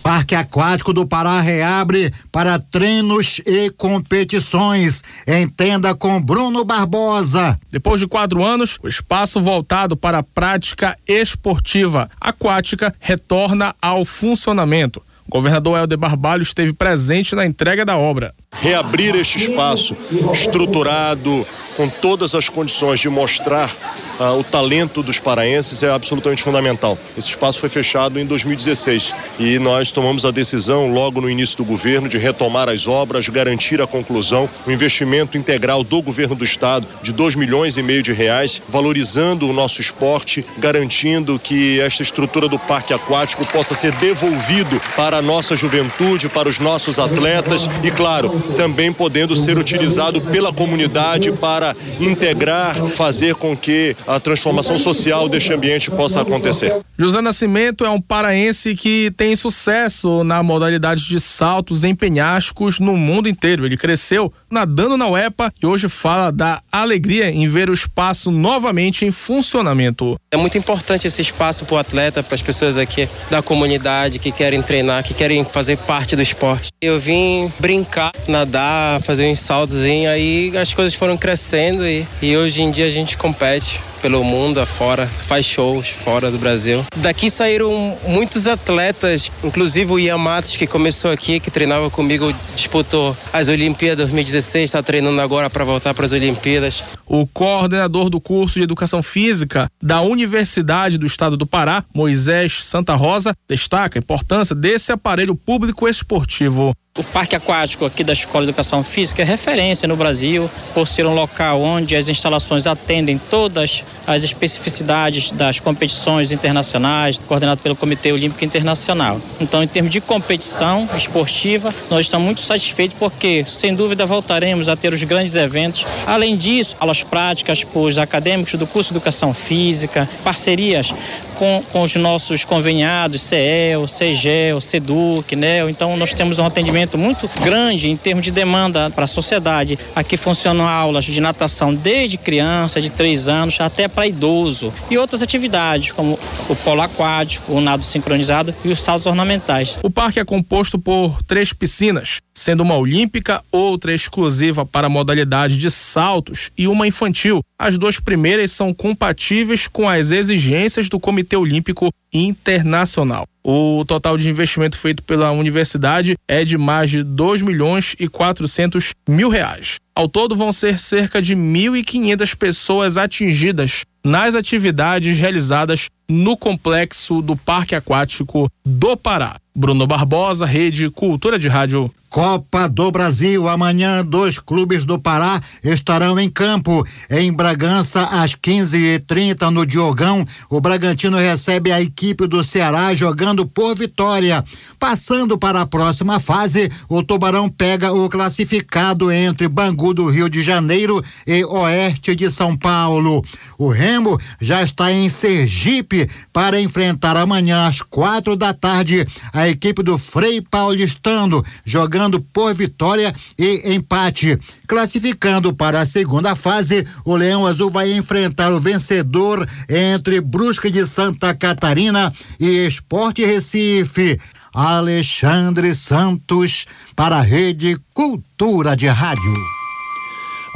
Parque Aquático do Pará reabre para treinos e competições. Entenda com Bruno Barbosa. Depois de quatro anos, o espaço voltado para a prática esportiva aquática retorna ao funcionamento. O governador Helder Barbalho esteve presente na entrega da obra. Reabrir este espaço estruturado, com todas as condições de mostrar uh, o talento dos paraenses é absolutamente fundamental. Esse espaço foi fechado em 2016 e nós tomamos a decisão logo no início do governo de retomar as obras, garantir a conclusão, o investimento integral do governo do estado de 2 milhões e meio de reais, valorizando o nosso esporte, garantindo que esta estrutura do parque aquático possa ser devolvido para a nossa juventude, para os nossos atletas e, claro, também podendo ser utilizado pela comunidade para integrar, fazer com que a transformação social deste ambiente possa acontecer. José Nascimento é um paraense que tem sucesso na modalidade de saltos em penhascos no mundo inteiro. Ele cresceu nadando na UEPA e hoje fala da alegria em ver o espaço novamente em funcionamento. É muito importante esse espaço para o atleta, para as pessoas aqui da comunidade que querem treinar, que querem fazer parte do esporte. Eu vim brincar, nadar, fazer uns saltos, aí as coisas foram crescendo e, e hoje em dia a gente compete pelo mundo afora, faz shows fora do Brasil. Daqui saíram muitos atletas, inclusive o Ian Matos, que começou aqui, que treinava comigo, disputou as Olimpíadas 2016, está treinando agora para voltar para as Olimpíadas. O coordenador do curso de Educação Física da Universidade do Estado do Pará, Moisés Santa Rosa, destaca a importância desse aparelho público esportivo. O Parque Aquático aqui da Escola de Educação Física é referência no Brasil por ser um local onde as instalações atendem todas as especificidades das competições internacionais, coordenado pelo Comitê Olímpico Internacional. Então, em termos de competição esportiva, nós estamos muito satisfeitos porque, sem dúvida, voltaremos a ter os grandes eventos. Além disso, aulas práticas para os acadêmicos do curso de Educação Física, parcerias com, com os nossos conveniados, CEL, CEGEL, CEDUC, né? Então, nós temos um atendimento muito grande em termos de demanda para a sociedade. Aqui funcionam aulas de natação desde criança, de 3 anos, até para idoso. E outras atividades, como o polo aquático, o nado sincronizado e os saltos ornamentais. O parque é composto por três piscinas, sendo uma olímpica, outra exclusiva para a modalidade de saltos e uma infantil. As duas primeiras são compatíveis com as exigências do Comitê Olímpico Internacional. O total de investimento feito pela universidade é de mais de 2 milhões e 400 mil reais. Ao todo, vão ser cerca de 1.500 pessoas atingidas nas atividades realizadas no complexo do Parque Aquático do Pará. Bruno Barbosa, Rede Cultura de Rádio. Copa do Brasil. Amanhã, dois clubes do Pará estarão em campo. Em Bragança, às 15h30, no Diogão, o Bragantino recebe a equipe do Ceará jogando por vitória. Passando para a próxima fase, o Tubarão pega o classificado entre Bangu do Rio de Janeiro e Oeste de São Paulo. O Remo já está em Sergipe para enfrentar amanhã às quatro da tarde a equipe do Frei Paulistano, jogando por vitória e empate. Classificando para a segunda fase, o Leão Azul vai enfrentar o vencedor entre Brusque de Santa Catarina e Esporte Recife. Alexandre Santos para a Rede Cultura de Rádio.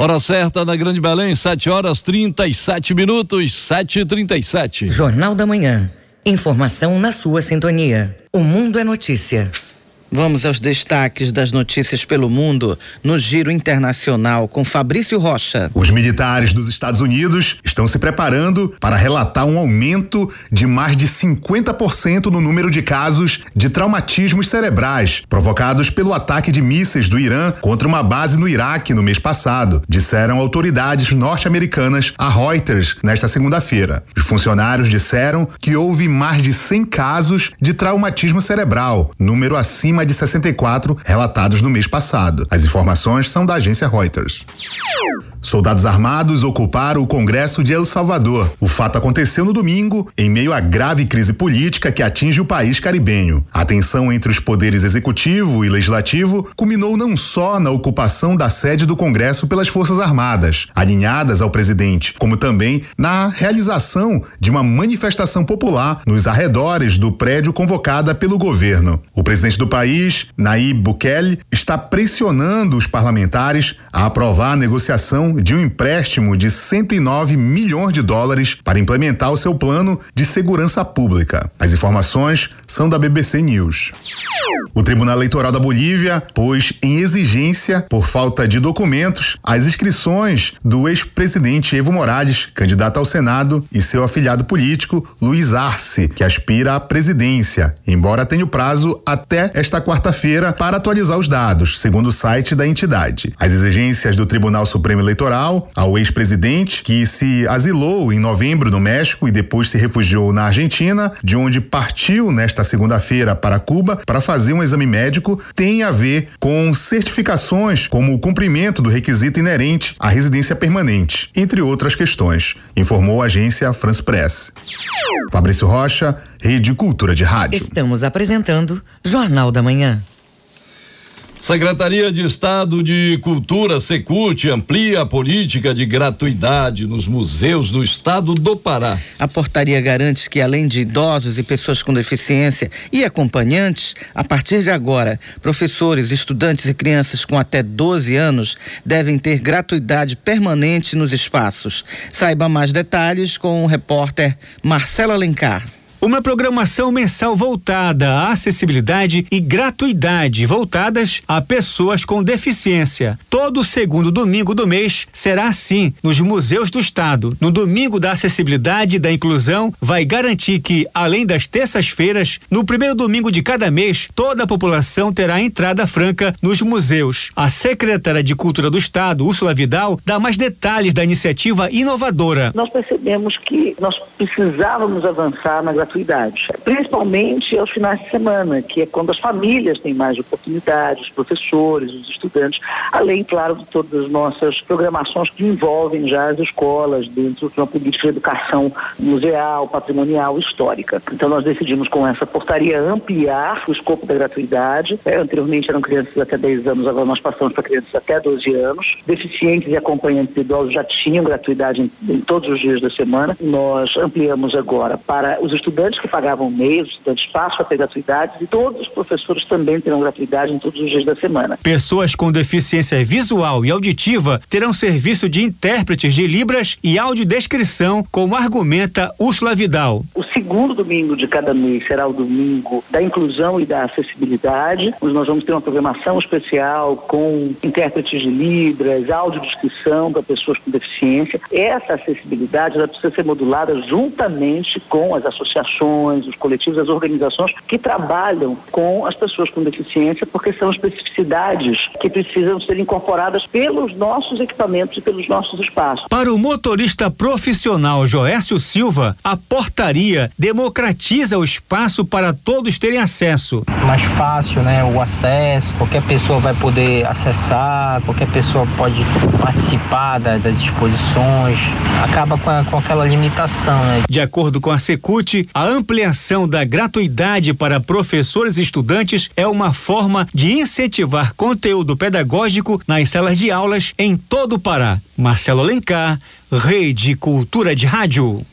Hora certa na Grande Belém, 7 horas 37 minutos, 7 e 37 Jornal da Manhã. Informação na sua sintonia. O Mundo é Notícia. Vamos aos destaques das notícias pelo mundo no Giro Internacional com Fabrício Rocha. Os militares dos Estados Unidos estão se preparando para relatar um aumento de mais de 50% no número de casos de traumatismos cerebrais provocados pelo ataque de mísseis do Irã contra uma base no Iraque no mês passado, disseram autoridades norte-americanas a Reuters nesta segunda-feira. Os funcionários disseram que houve mais de 100 casos de traumatismo cerebral, número acima de 64 relatados no mês passado. As informações são da agência Reuters. Soldados armados ocuparam o Congresso de El Salvador. O fato aconteceu no domingo, em meio à grave crise política que atinge o país caribenho. A tensão entre os poderes executivo e legislativo culminou não só na ocupação da sede do Congresso pelas Forças Armadas, alinhadas ao presidente, como também na realização de uma manifestação popular nos arredores do prédio convocada pelo governo. O presidente do país país, Nayib Bukele, está pressionando os parlamentares a aprovar a negociação de um empréstimo de 109 milhões de dólares para implementar o seu plano de segurança pública. As informações são da BBC News. O Tribunal Eleitoral da Bolívia pôs em exigência, por falta de documentos, as inscrições do ex-presidente Evo Morales, candidato ao Senado, e seu afiliado político, Luiz Arce, que aspira à presidência, embora tenha o prazo até esta quarta-feira para atualizar os dados, segundo o site da entidade. As exigências do Tribunal Supremo Eleitoral ao ex-presidente, que se asilou em novembro no México e depois se refugiou na Argentina, de onde partiu nesta segunda-feira para Cuba para fazer um exame médico, tem a ver com certificações como o cumprimento do requisito inerente à residência permanente, entre outras questões, informou a agência France Press. Fabrício Rocha, Rede Cultura de Rádio. Estamos apresentando Jornal da Manhã. Secretaria de Estado de Cultura, Secult, amplia a política de gratuidade nos museus do estado do Pará. A portaria garante que, além de idosos e pessoas com deficiência e acompanhantes, a partir de agora, professores, estudantes e crianças com até 12 anos devem ter gratuidade permanente nos espaços. Saiba mais detalhes com o repórter Marcelo Alencar. Uma programação mensal voltada à acessibilidade e gratuidade voltadas a pessoas com deficiência. Todo segundo domingo do mês será assim nos museus do estado. No domingo da acessibilidade e da inclusão, vai garantir que, além das terças-feiras, no primeiro domingo de cada mês, toda a população terá entrada franca nos museus. A secretária de Cultura do Estado, Úrsula Vidal, dá mais detalhes da iniciativa inovadora. Nós percebemos que nós precisávamos avançar na gratuidade gratuidade, principalmente aos finais de semana, que é quando as famílias têm mais oportunidades, os professores, os estudantes, além, claro, de todas as nossas programações que envolvem já as escolas dentro de uma política de educação museal, patrimonial, histórica. Então nós decidimos com essa portaria ampliar o escopo da gratuidade. É, anteriormente eram crianças até 10 anos, agora nós passamos para crianças até 12 anos. Deficientes e acompanhantes idosos já tinham gratuidade em, em todos os dias da semana. Nós ampliamos agora para os estudantes estudantes que pagavam meios, estudantes passam a ter gratuidade e todos os professores também terão gratuidade em todos os dias da semana. Pessoas com deficiência visual e auditiva terão serviço de intérpretes de Libras e audiodescrição, como argumenta Úrsula Vidal. O segundo domingo de cada mês será o domingo da inclusão e da acessibilidade, onde nós vamos ter uma programação especial com intérpretes de Libras, audiodescrição para pessoas com deficiência. Essa acessibilidade ela precisa ser modulada juntamente com as associações associações, os coletivos, as organizações que trabalham com as pessoas com deficiência, porque são especificidades que precisam ser incorporadas pelos nossos equipamentos e pelos nossos espaços. Para o motorista profissional Joécio Silva, a portaria democratiza o espaço para todos terem acesso. Mais fácil, né? O acesso, qualquer pessoa vai poder acessar, qualquer pessoa pode participar da, das exposições, acaba com, a, com aquela limitação, né? De acordo com a Secult, a ampliação da gratuidade para professores e estudantes é uma forma de incentivar conteúdo pedagógico nas salas de aulas em todo o Pará. Marcelo Alencar, Rede Cultura de Rádio.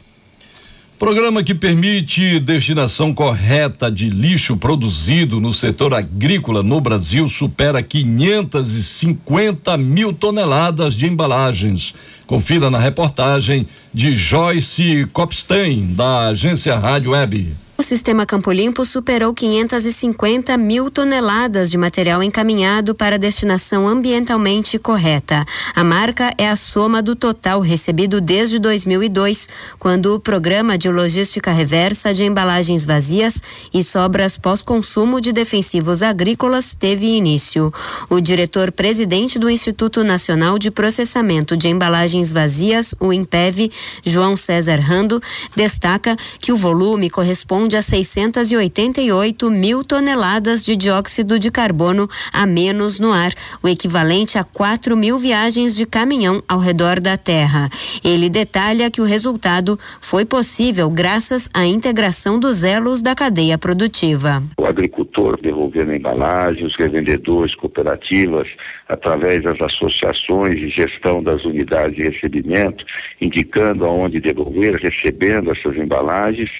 Programa que permite destinação correta de lixo produzido no setor agrícola no Brasil supera 550 mil toneladas de embalagens. Confira na reportagem de Joyce Copstein, da agência Rádio Web. O sistema Campo Limpo superou 550 mil toneladas de material encaminhado para destinação ambientalmente correta. A marca é a soma do total recebido desde 2002, quando o Programa de Logística Reversa de Embalagens Vazias e Sobras Pós-Consumo de Defensivos Agrícolas teve início. O diretor-presidente do Instituto Nacional de Processamento de Embalagens Vazias, o INPEV, João César Rando, destaca que o volume corresponde corresponde a 688 mil toneladas de dióxido de carbono a menos no ar, o equivalente a 4 mil viagens de caminhão ao redor da Terra. Ele detalha que o resultado foi possível graças à integração dos elos da cadeia produtiva. O agricultor devolvendo a embalagem, os revendedores, cooperativas, através das associações de gestão das unidades de recebimento, indicando aonde devolver, recebendo essas embalagens,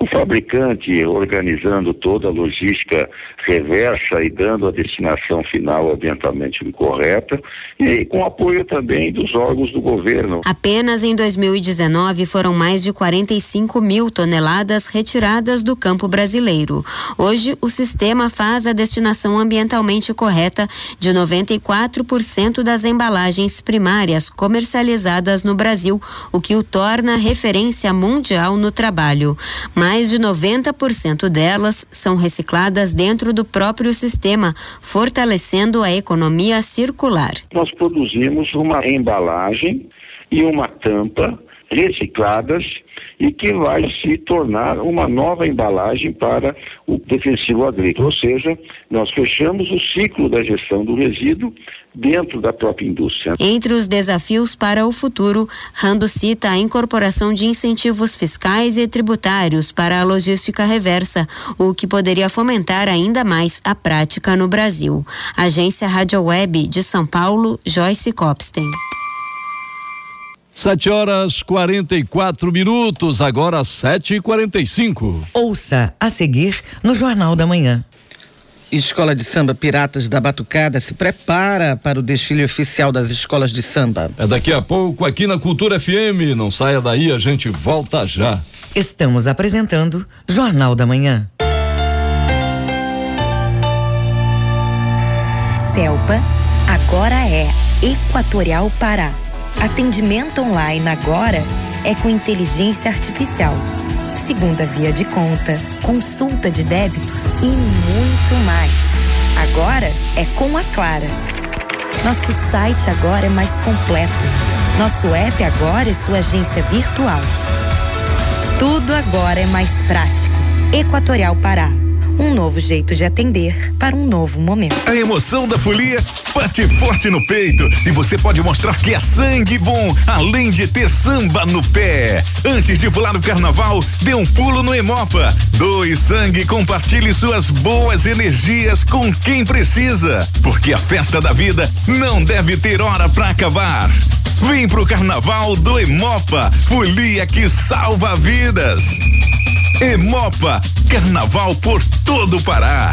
o fabricante organizando toda a logística reversa e dando a destinação final ambientalmente correta, e com apoio também dos órgãos do governo. Apenas em 2019 foram mais de 45 mil toneladas retiradas do campo brasileiro. Hoje, o sistema faz a destinação ambientalmente correta de 94% das embalagens primárias comercializadas no Brasil, o que o torna referência mundial no trabalho. Mais de 90% delas são recicladas dentro do próprio sistema, fortalecendo a economia circular. Nós produzimos uma embalagem e uma tampa recicladas e que vai se tornar uma nova embalagem para o defensivo agrícola. Ou seja, nós fechamos o ciclo da gestão do resíduo dentro da própria indústria. Entre os desafios para o futuro, Rando cita a incorporação de incentivos fiscais e tributários para a logística reversa, o que poderia fomentar ainda mais a prática no Brasil. Agência Rádio Web de São Paulo, Joyce Copstein. Sete horas quarenta e quatro minutos, agora sete e quarenta e cinco. Ouça a seguir no Jornal da Manhã. Escola de Samba Piratas da Batucada se prepara para o desfile oficial das escolas de samba. É daqui a pouco aqui na Cultura FM. Não saia daí, a gente volta já. Estamos apresentando Jornal da Manhã. Selpa agora é Equatorial Pará. Atendimento online agora é com inteligência artificial. Segunda via de conta, consulta de débitos e muito mais. Agora é com a Clara. Nosso site agora é mais completo. Nosso app agora é sua agência virtual. Tudo agora é mais prático. Equatorial Pará um novo jeito de atender para um novo momento. A emoção da folia bate forte no peito e você pode mostrar que é sangue bom, além de ter samba no pé. Antes de pular no carnaval, dê um pulo no Emopa. Doe sangue e compartilhe suas boas energias com quem precisa, porque a festa da vida não deve ter hora para acabar. Vem pro carnaval do Emopa, folia que salva vidas. Emopa, carnaval por todo o Pará.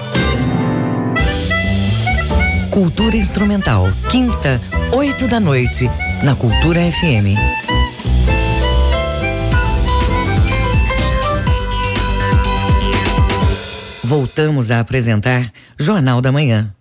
Cultura Instrumental, quinta, oito da noite, na Cultura FM. Voltamos a apresentar Jornal da Manhã.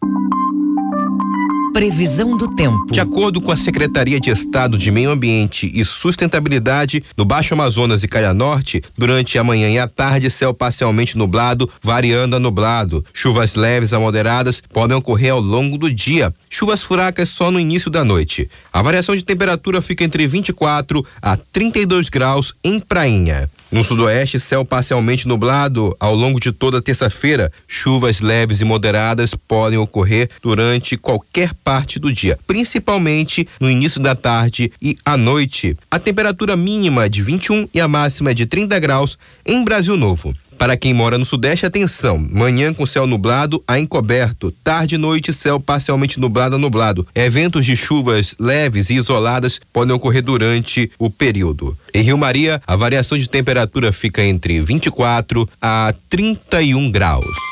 Previsão do tempo. De acordo com a Secretaria de Estado de Meio Ambiente e Sustentabilidade, no Baixo Amazonas e Caia Norte, durante a manhã e a tarde, céu parcialmente nublado, variando a nublado. Chuvas leves a moderadas podem ocorrer ao longo do dia. Chuvas furacas só no início da noite. A variação de temperatura fica entre 24 a 32 graus em Prainha. No sudoeste, céu parcialmente nublado ao longo de toda terça-feira. Chuvas leves e moderadas podem ocorrer durante qualquer parte do dia, principalmente no início da tarde e à noite. A temperatura mínima é de 21 e a máxima é de 30 graus em Brasil Novo. Para quem mora no Sudeste, atenção. Manhã com céu nublado a encoberto. Tarde e noite, céu parcialmente nublado a nublado. Eventos de chuvas leves e isoladas podem ocorrer durante o período. Em Rio Maria, a variação de temperatura fica entre 24 a 31 graus.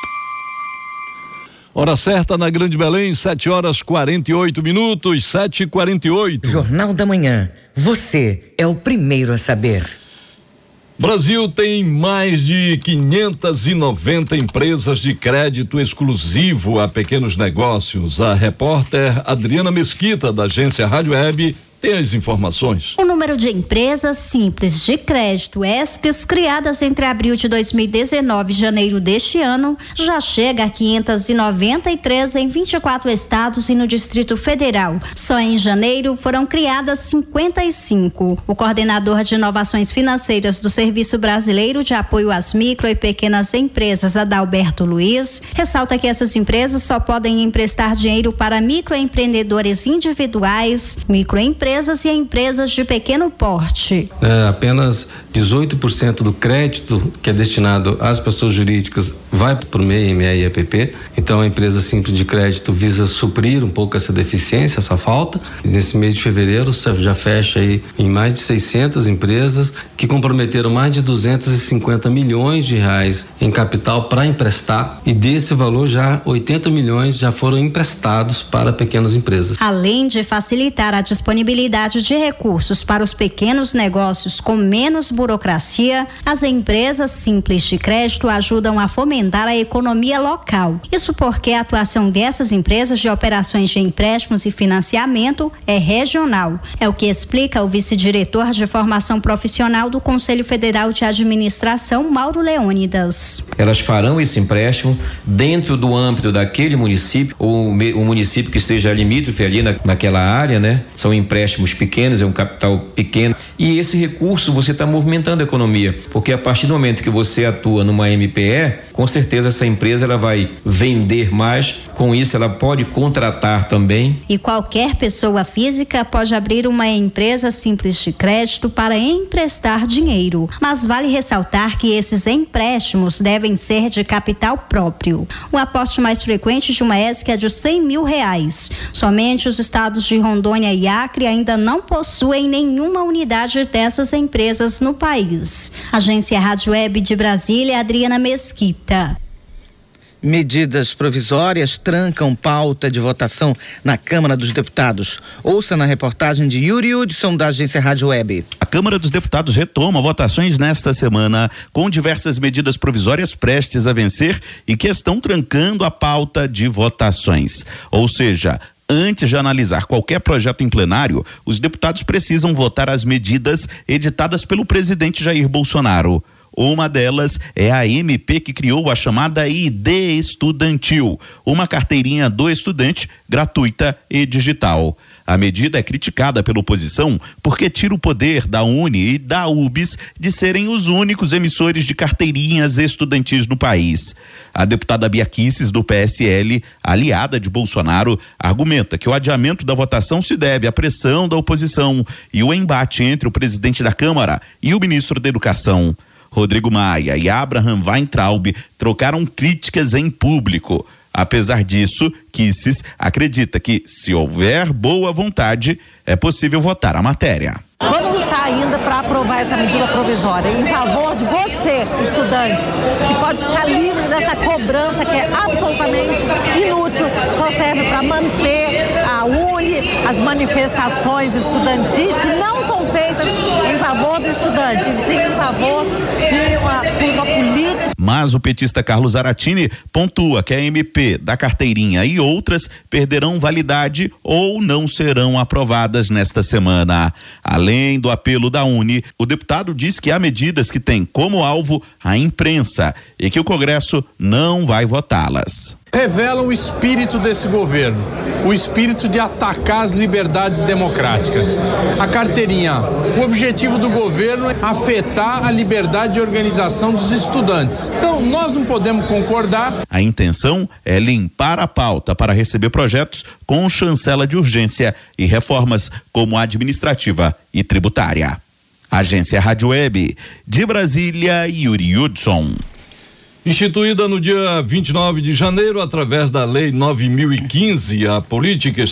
Hora certa na Grande Belém, 7 horas 48 minutos, 7 e 48 Jornal da Manhã. Você é o primeiro a saber. Brasil tem mais de 590 empresas de crédito exclusivo a pequenos negócios. A repórter Adriana Mesquita, da agência Rádio Web, tem as informações. O número de empresas simples de crédito ESCs criadas entre abril de 2019 e janeiro deste ano já chega a 593 em 24 estados e no Distrito Federal. Só em janeiro foram criadas 55. O coordenador de inovações financeiras do Serviço Brasileiro de Apoio às Micro e Pequenas Empresas, Adalberto Luiz, ressalta que essas empresas só podem emprestar dinheiro para microempreendedores individuais, microempresas empresas e empresas de pequeno porte. É, apenas 18% do crédito que é destinado às pessoas jurídicas vai o MEI, MEI e EPP. Então a empresa simples de crédito visa suprir um pouco essa deficiência, essa falta. Nesse mês de fevereiro já fecha aí em mais de 600 empresas que comprometeram mais de 250 milhões de reais em capital para emprestar e desse valor já 80 milhões já foram emprestados para pequenas empresas. Além de facilitar a disponibilidade de recursos para os pequenos negócios com menos burocracia, as empresas simples de crédito ajudam a fomentar a economia local. Isso porque a atuação dessas empresas de operações de empréstimos e financiamento é regional. É o que explica o vice-diretor de formação profissional do Conselho Federal de Administração, Mauro Leônidas. Elas farão esse empréstimo dentro do âmbito daquele município, ou o município que seja limítrofe ali na, naquela área, né? São empréstimos pequenos, é um capital pequeno. E esse recurso você está movimentando a economia, porque a partir do momento que você atua numa MPE, com certeza essa empresa ela vai vender mais, com isso ela pode contratar também. E qualquer pessoa física pode abrir uma empresa simples de crédito para emprestar dinheiro, mas vale ressaltar que esses empréstimos devem ser de capital próprio. O aporte mais frequente de uma ESC é de 100 mil reais. Somente os estados de Rondônia e Acre ainda não possuem nenhuma unidade dessas empresas no país. Agência Rádio Web de Brasília, Adriana Mesquita. Medidas provisórias trancam pauta de votação na Câmara dos Deputados. Ouça na reportagem de Yuri Hudson, da agência Rádio Web. A Câmara dos Deputados retoma votações nesta semana, com diversas medidas provisórias prestes a vencer e que estão trancando a pauta de votações. Ou seja, Antes de analisar qualquer projeto em plenário, os deputados precisam votar as medidas editadas pelo presidente Jair Bolsonaro. Uma delas é a MP que criou a chamada ID Estudantil, uma carteirinha do estudante gratuita e digital. A medida é criticada pela oposição porque tira o poder da Uni e da UBS de serem os únicos emissores de carteirinhas estudantis no país. A deputada Bia Kicis, do PSL, aliada de Bolsonaro, argumenta que o adiamento da votação se deve à pressão da oposição e o embate entre o presidente da Câmara e o ministro da Educação. Rodrigo Maia e Abraham Weintraub trocaram críticas em público. Apesar disso, Kisses acredita que, se houver boa vontade, é possível votar a matéria. Vamos lutar ainda para aprovar essa medida provisória em favor de você, estudante, que pode ficar livre dessa cobrança que é absolutamente inútil, só serve para manter a UNE, as manifestações estudantis que não são feitas em favor do estudante, sim em favor de uma, política. Mas o petista Carlos Aratini pontua que a MP da carteirinha e outras perderão validade ou não serão aprovadas nesta semana. Além do apelo da Uni, o deputado diz que há medidas que têm como alvo a imprensa e que o Congresso não vai votá-las revelam o espírito desse governo, o espírito de atacar as liberdades democráticas. A carteirinha, o objetivo do governo é afetar a liberdade de organização dos estudantes. Então, nós não podemos concordar. A intenção é limpar a pauta para receber projetos com chancela de urgência e reformas como administrativa e tributária. Agência Rádio Web, de Brasília, Yuri Hudson. Instituída no dia 29 de janeiro, através da Lei 9015, a política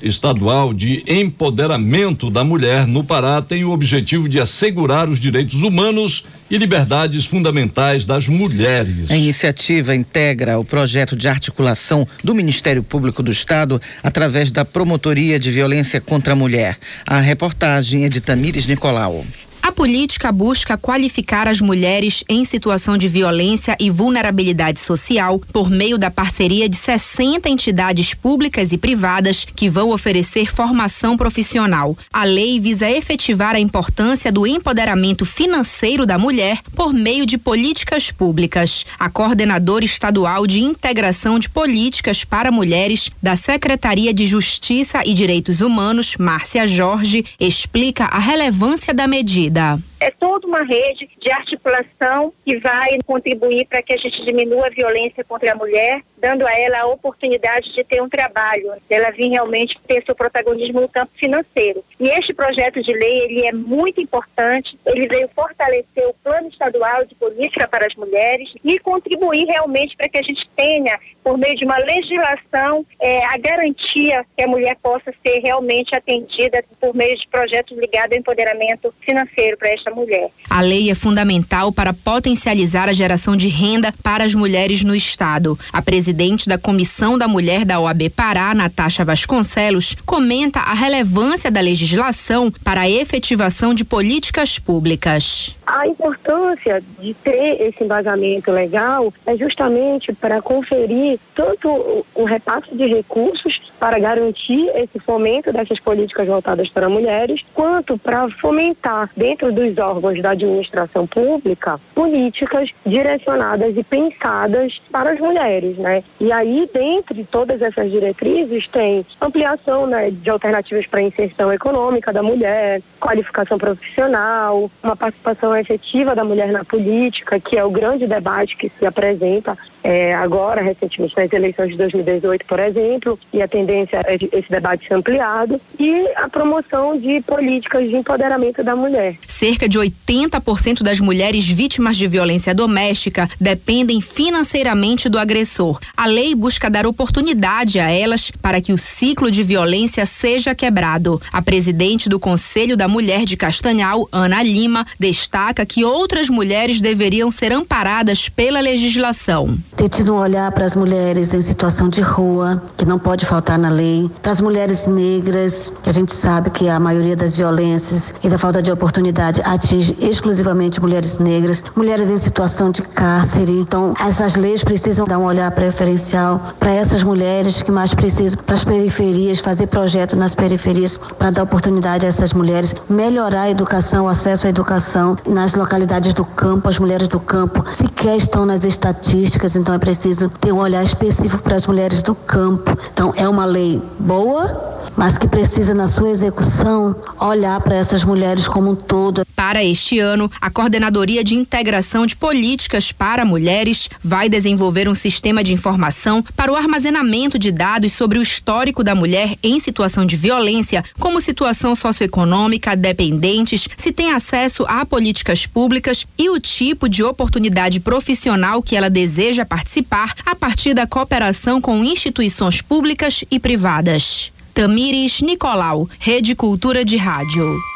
estadual de empoderamento da mulher no Pará tem o objetivo de assegurar os direitos humanos e liberdades fundamentais das mulheres. A iniciativa integra o projeto de articulação do Ministério Público do Estado através da Promotoria de Violência contra a Mulher. A reportagem é de Tamires Nicolau. A política busca qualificar as mulheres em situação de violência e vulnerabilidade social por meio da parceria de 60 entidades públicas e privadas que vão oferecer formação profissional. A lei visa efetivar a importância do empoderamento financeiro da mulher por meio de políticas públicas. A coordenadora estadual de integração de políticas para mulheres da Secretaria de Justiça e Direitos Humanos, Márcia Jorge, explica a relevância da medida. да. É toda uma rede de articulação que vai contribuir para que a gente diminua a violência contra a mulher, dando a ela a oportunidade de ter um trabalho, dela vir realmente ter seu protagonismo no campo financeiro. E este projeto de lei, ele é muito importante, ele veio fortalecer o plano estadual de política para as mulheres e contribuir realmente para que a gente tenha, por meio de uma legislação, é, a garantia que a mulher possa ser realmente atendida por meio de projetos ligados ao empoderamento financeiro para esta mulher. A lei é fundamental para potencializar a geração de renda para as mulheres no estado. A presidente da Comissão da Mulher da OAB Pará, Natasha Vasconcelos, comenta a relevância da legislação para a efetivação de políticas públicas. A importância de ter esse embasamento legal é justamente para conferir tanto o repasse de recursos para garantir esse fomento dessas políticas voltadas para mulheres, quanto para fomentar dentro dos órgãos da administração pública políticas direcionadas e pensadas para as mulheres, né? E aí, dentre todas essas diretrizes, tem ampliação né, de alternativas para inserção econômica da mulher, qualificação profissional, uma participação efetiva da mulher na política, que é o grande debate que se apresenta é, agora, recentemente, nas eleições de 2018, por exemplo, e a tendência é esse debate ser ampliado, e a promoção de políticas de empoderamento da mulher. Cerca de 80% das mulheres vítimas de violência doméstica dependem financeiramente do agressor. A lei busca dar oportunidade a elas para que o ciclo de violência seja quebrado. A presidente do Conselho da Mulher de Castanhal, Ana Lima, destaca que outras mulheres deveriam ser amparadas pela legislação ter tido um olhar para as mulheres em situação de rua, que não pode faltar na lei, para as mulheres negras, que a gente sabe que a maioria das violências e da falta de oportunidade atinge exclusivamente mulheres negras, mulheres em situação de cárcere. Então, essas leis precisam dar um olhar preferencial para essas mulheres que mais precisam, para as periferias, fazer projeto nas periferias para dar oportunidade a essas mulheres, melhorar a educação, o acesso à educação nas localidades do campo, as mulheres do campo sequer estão nas estatísticas, então é preciso ter um olhar específico para as mulheres do campo. Então é uma lei boa, mas que precisa, na sua execução, olhar para essas mulheres como um todo. Para este ano, a Coordenadoria de Integração de Políticas para Mulheres vai desenvolver um sistema de informação para o armazenamento de dados sobre o histórico da mulher em situação de violência, como situação socioeconômica, dependentes, se tem acesso a políticas públicas e o tipo de oportunidade profissional que ela deseja participar a partir da cooperação com instituições públicas e privadas. Tamires Nicolau, Rede Cultura de Rádio.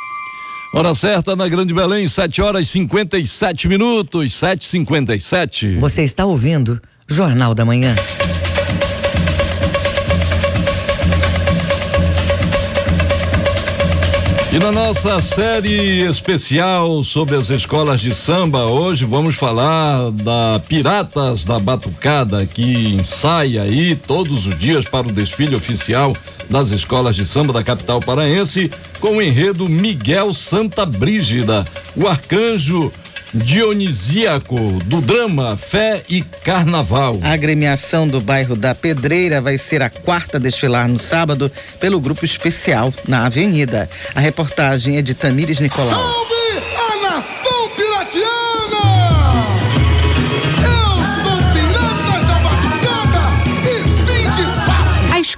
Hora certa na Grande Belém, 7 horas e 57 minutos, 7h57. Você está ouvindo Jornal da Manhã. E na nossa série especial sobre as escolas de samba, hoje vamos falar da Piratas da Batucada, que ensaia aí todos os dias para o desfile oficial das escolas de samba da capital paraense, com o enredo Miguel Santa Brígida, o arcanjo dionisíaco do drama Fé e Carnaval. A agremiação do bairro da Pedreira vai ser a quarta a desfilar no sábado pelo grupo especial na Avenida. A reportagem é de Tamires Nicolau. Salve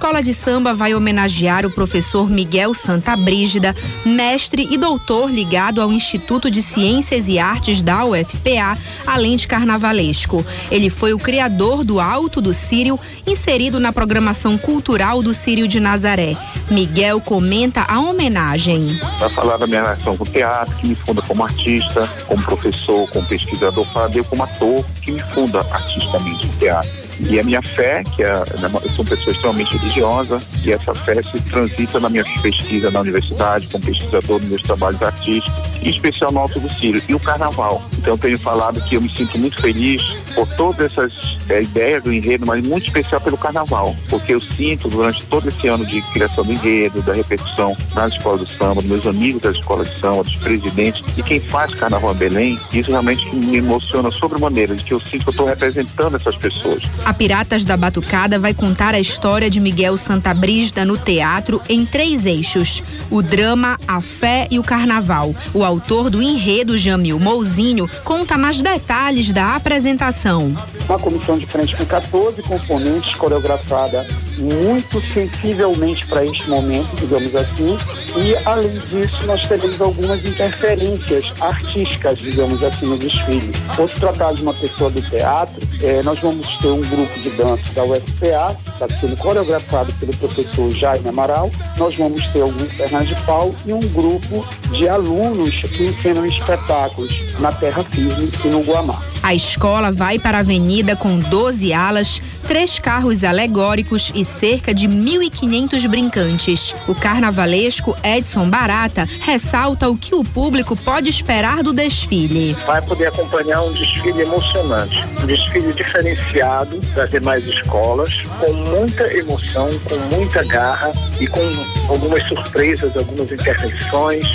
escola de samba vai homenagear o professor Miguel Santa Brígida, mestre e doutor ligado ao Instituto de Ciências e Artes da UFPA, além de carnavalesco. Ele foi o criador do Alto do Sírio, inserido na programação cultural do Sírio de Nazaré. Miguel comenta a homenagem. Para falar da minha relação com o teatro, que me funda como artista, como professor, como pesquisador, eu como ator, que me funda artisticamente no teatro. E a minha fé, que é, né, eu sou uma pessoa extremamente religiosa, e essa fé se transita na minha pesquisa na universidade, como pesquisador nos meus trabalhos artísticos, em especial no Alto do Círio, e o Carnaval. Então eu tenho falado que eu me sinto muito feliz por todas essas é, ideias do enredo, mas muito especial pelo Carnaval, porque eu sinto durante todo esse ano de criação do enredo, da repercussão nas escolas do samba, dos meus amigos das escolas de samba, dos presidentes, e quem faz Carnaval em Belém, isso realmente me emociona sobremaneira, de que eu sinto que eu estou representando essas pessoas. A Piratas da Batucada vai contar a história de Miguel Santa Brígida no teatro em três eixos: o drama, a fé e o carnaval. O autor do enredo, Jamil Mouzinho, conta mais detalhes da apresentação. Uma comissão de frente com 14 componentes, coreografada muito sensivelmente para este momento, digamos assim, e além disso nós teremos algumas interferências artísticas, digamos assim, no desfile. Por se tratar de uma pessoa do teatro, eh, nós vamos ter um grupo de dança da UFPA, está sendo coreografado pelo professor Jaime Amaral. Nós vamos ter alguns Fernandes de Pau e um grupo de alunos que ensinam espetáculos na terra firme e no Guamá. A escola vai para a avenida com 12 alas, três carros alegóricos cerca de 1.500 brincantes. O carnavalesco Edson Barata ressalta o que o público pode esperar do desfile. Vai poder acompanhar um desfile emocionante, um desfile diferenciado das demais escolas, com muita emoção, com muita garra e com algumas surpresas, algumas intervenções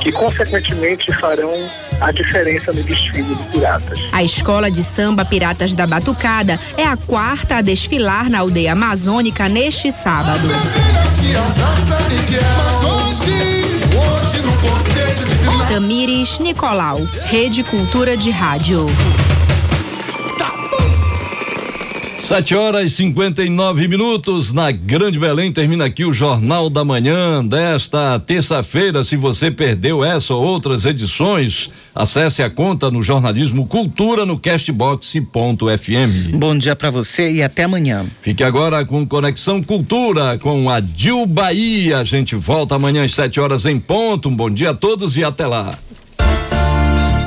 que consequentemente farão a diferença no desfile de piratas. A escola de samba Piratas da Batucada é a quarta a desfilar na aldeia amazônica neste sábado. Tamires Nicolau, Rede Cultura de Rádio. Sete horas e 59 minutos na Grande Belém. Termina aqui o Jornal da Manhã desta terça-feira. Se você perdeu essa ou outras edições, acesse a conta no Jornalismo Cultura no Castbox.fm. Bom dia para você e até amanhã. Fique agora com Conexão Cultura com a Dil Bahia. A gente volta amanhã às sete horas em ponto. Um bom dia a todos e até lá.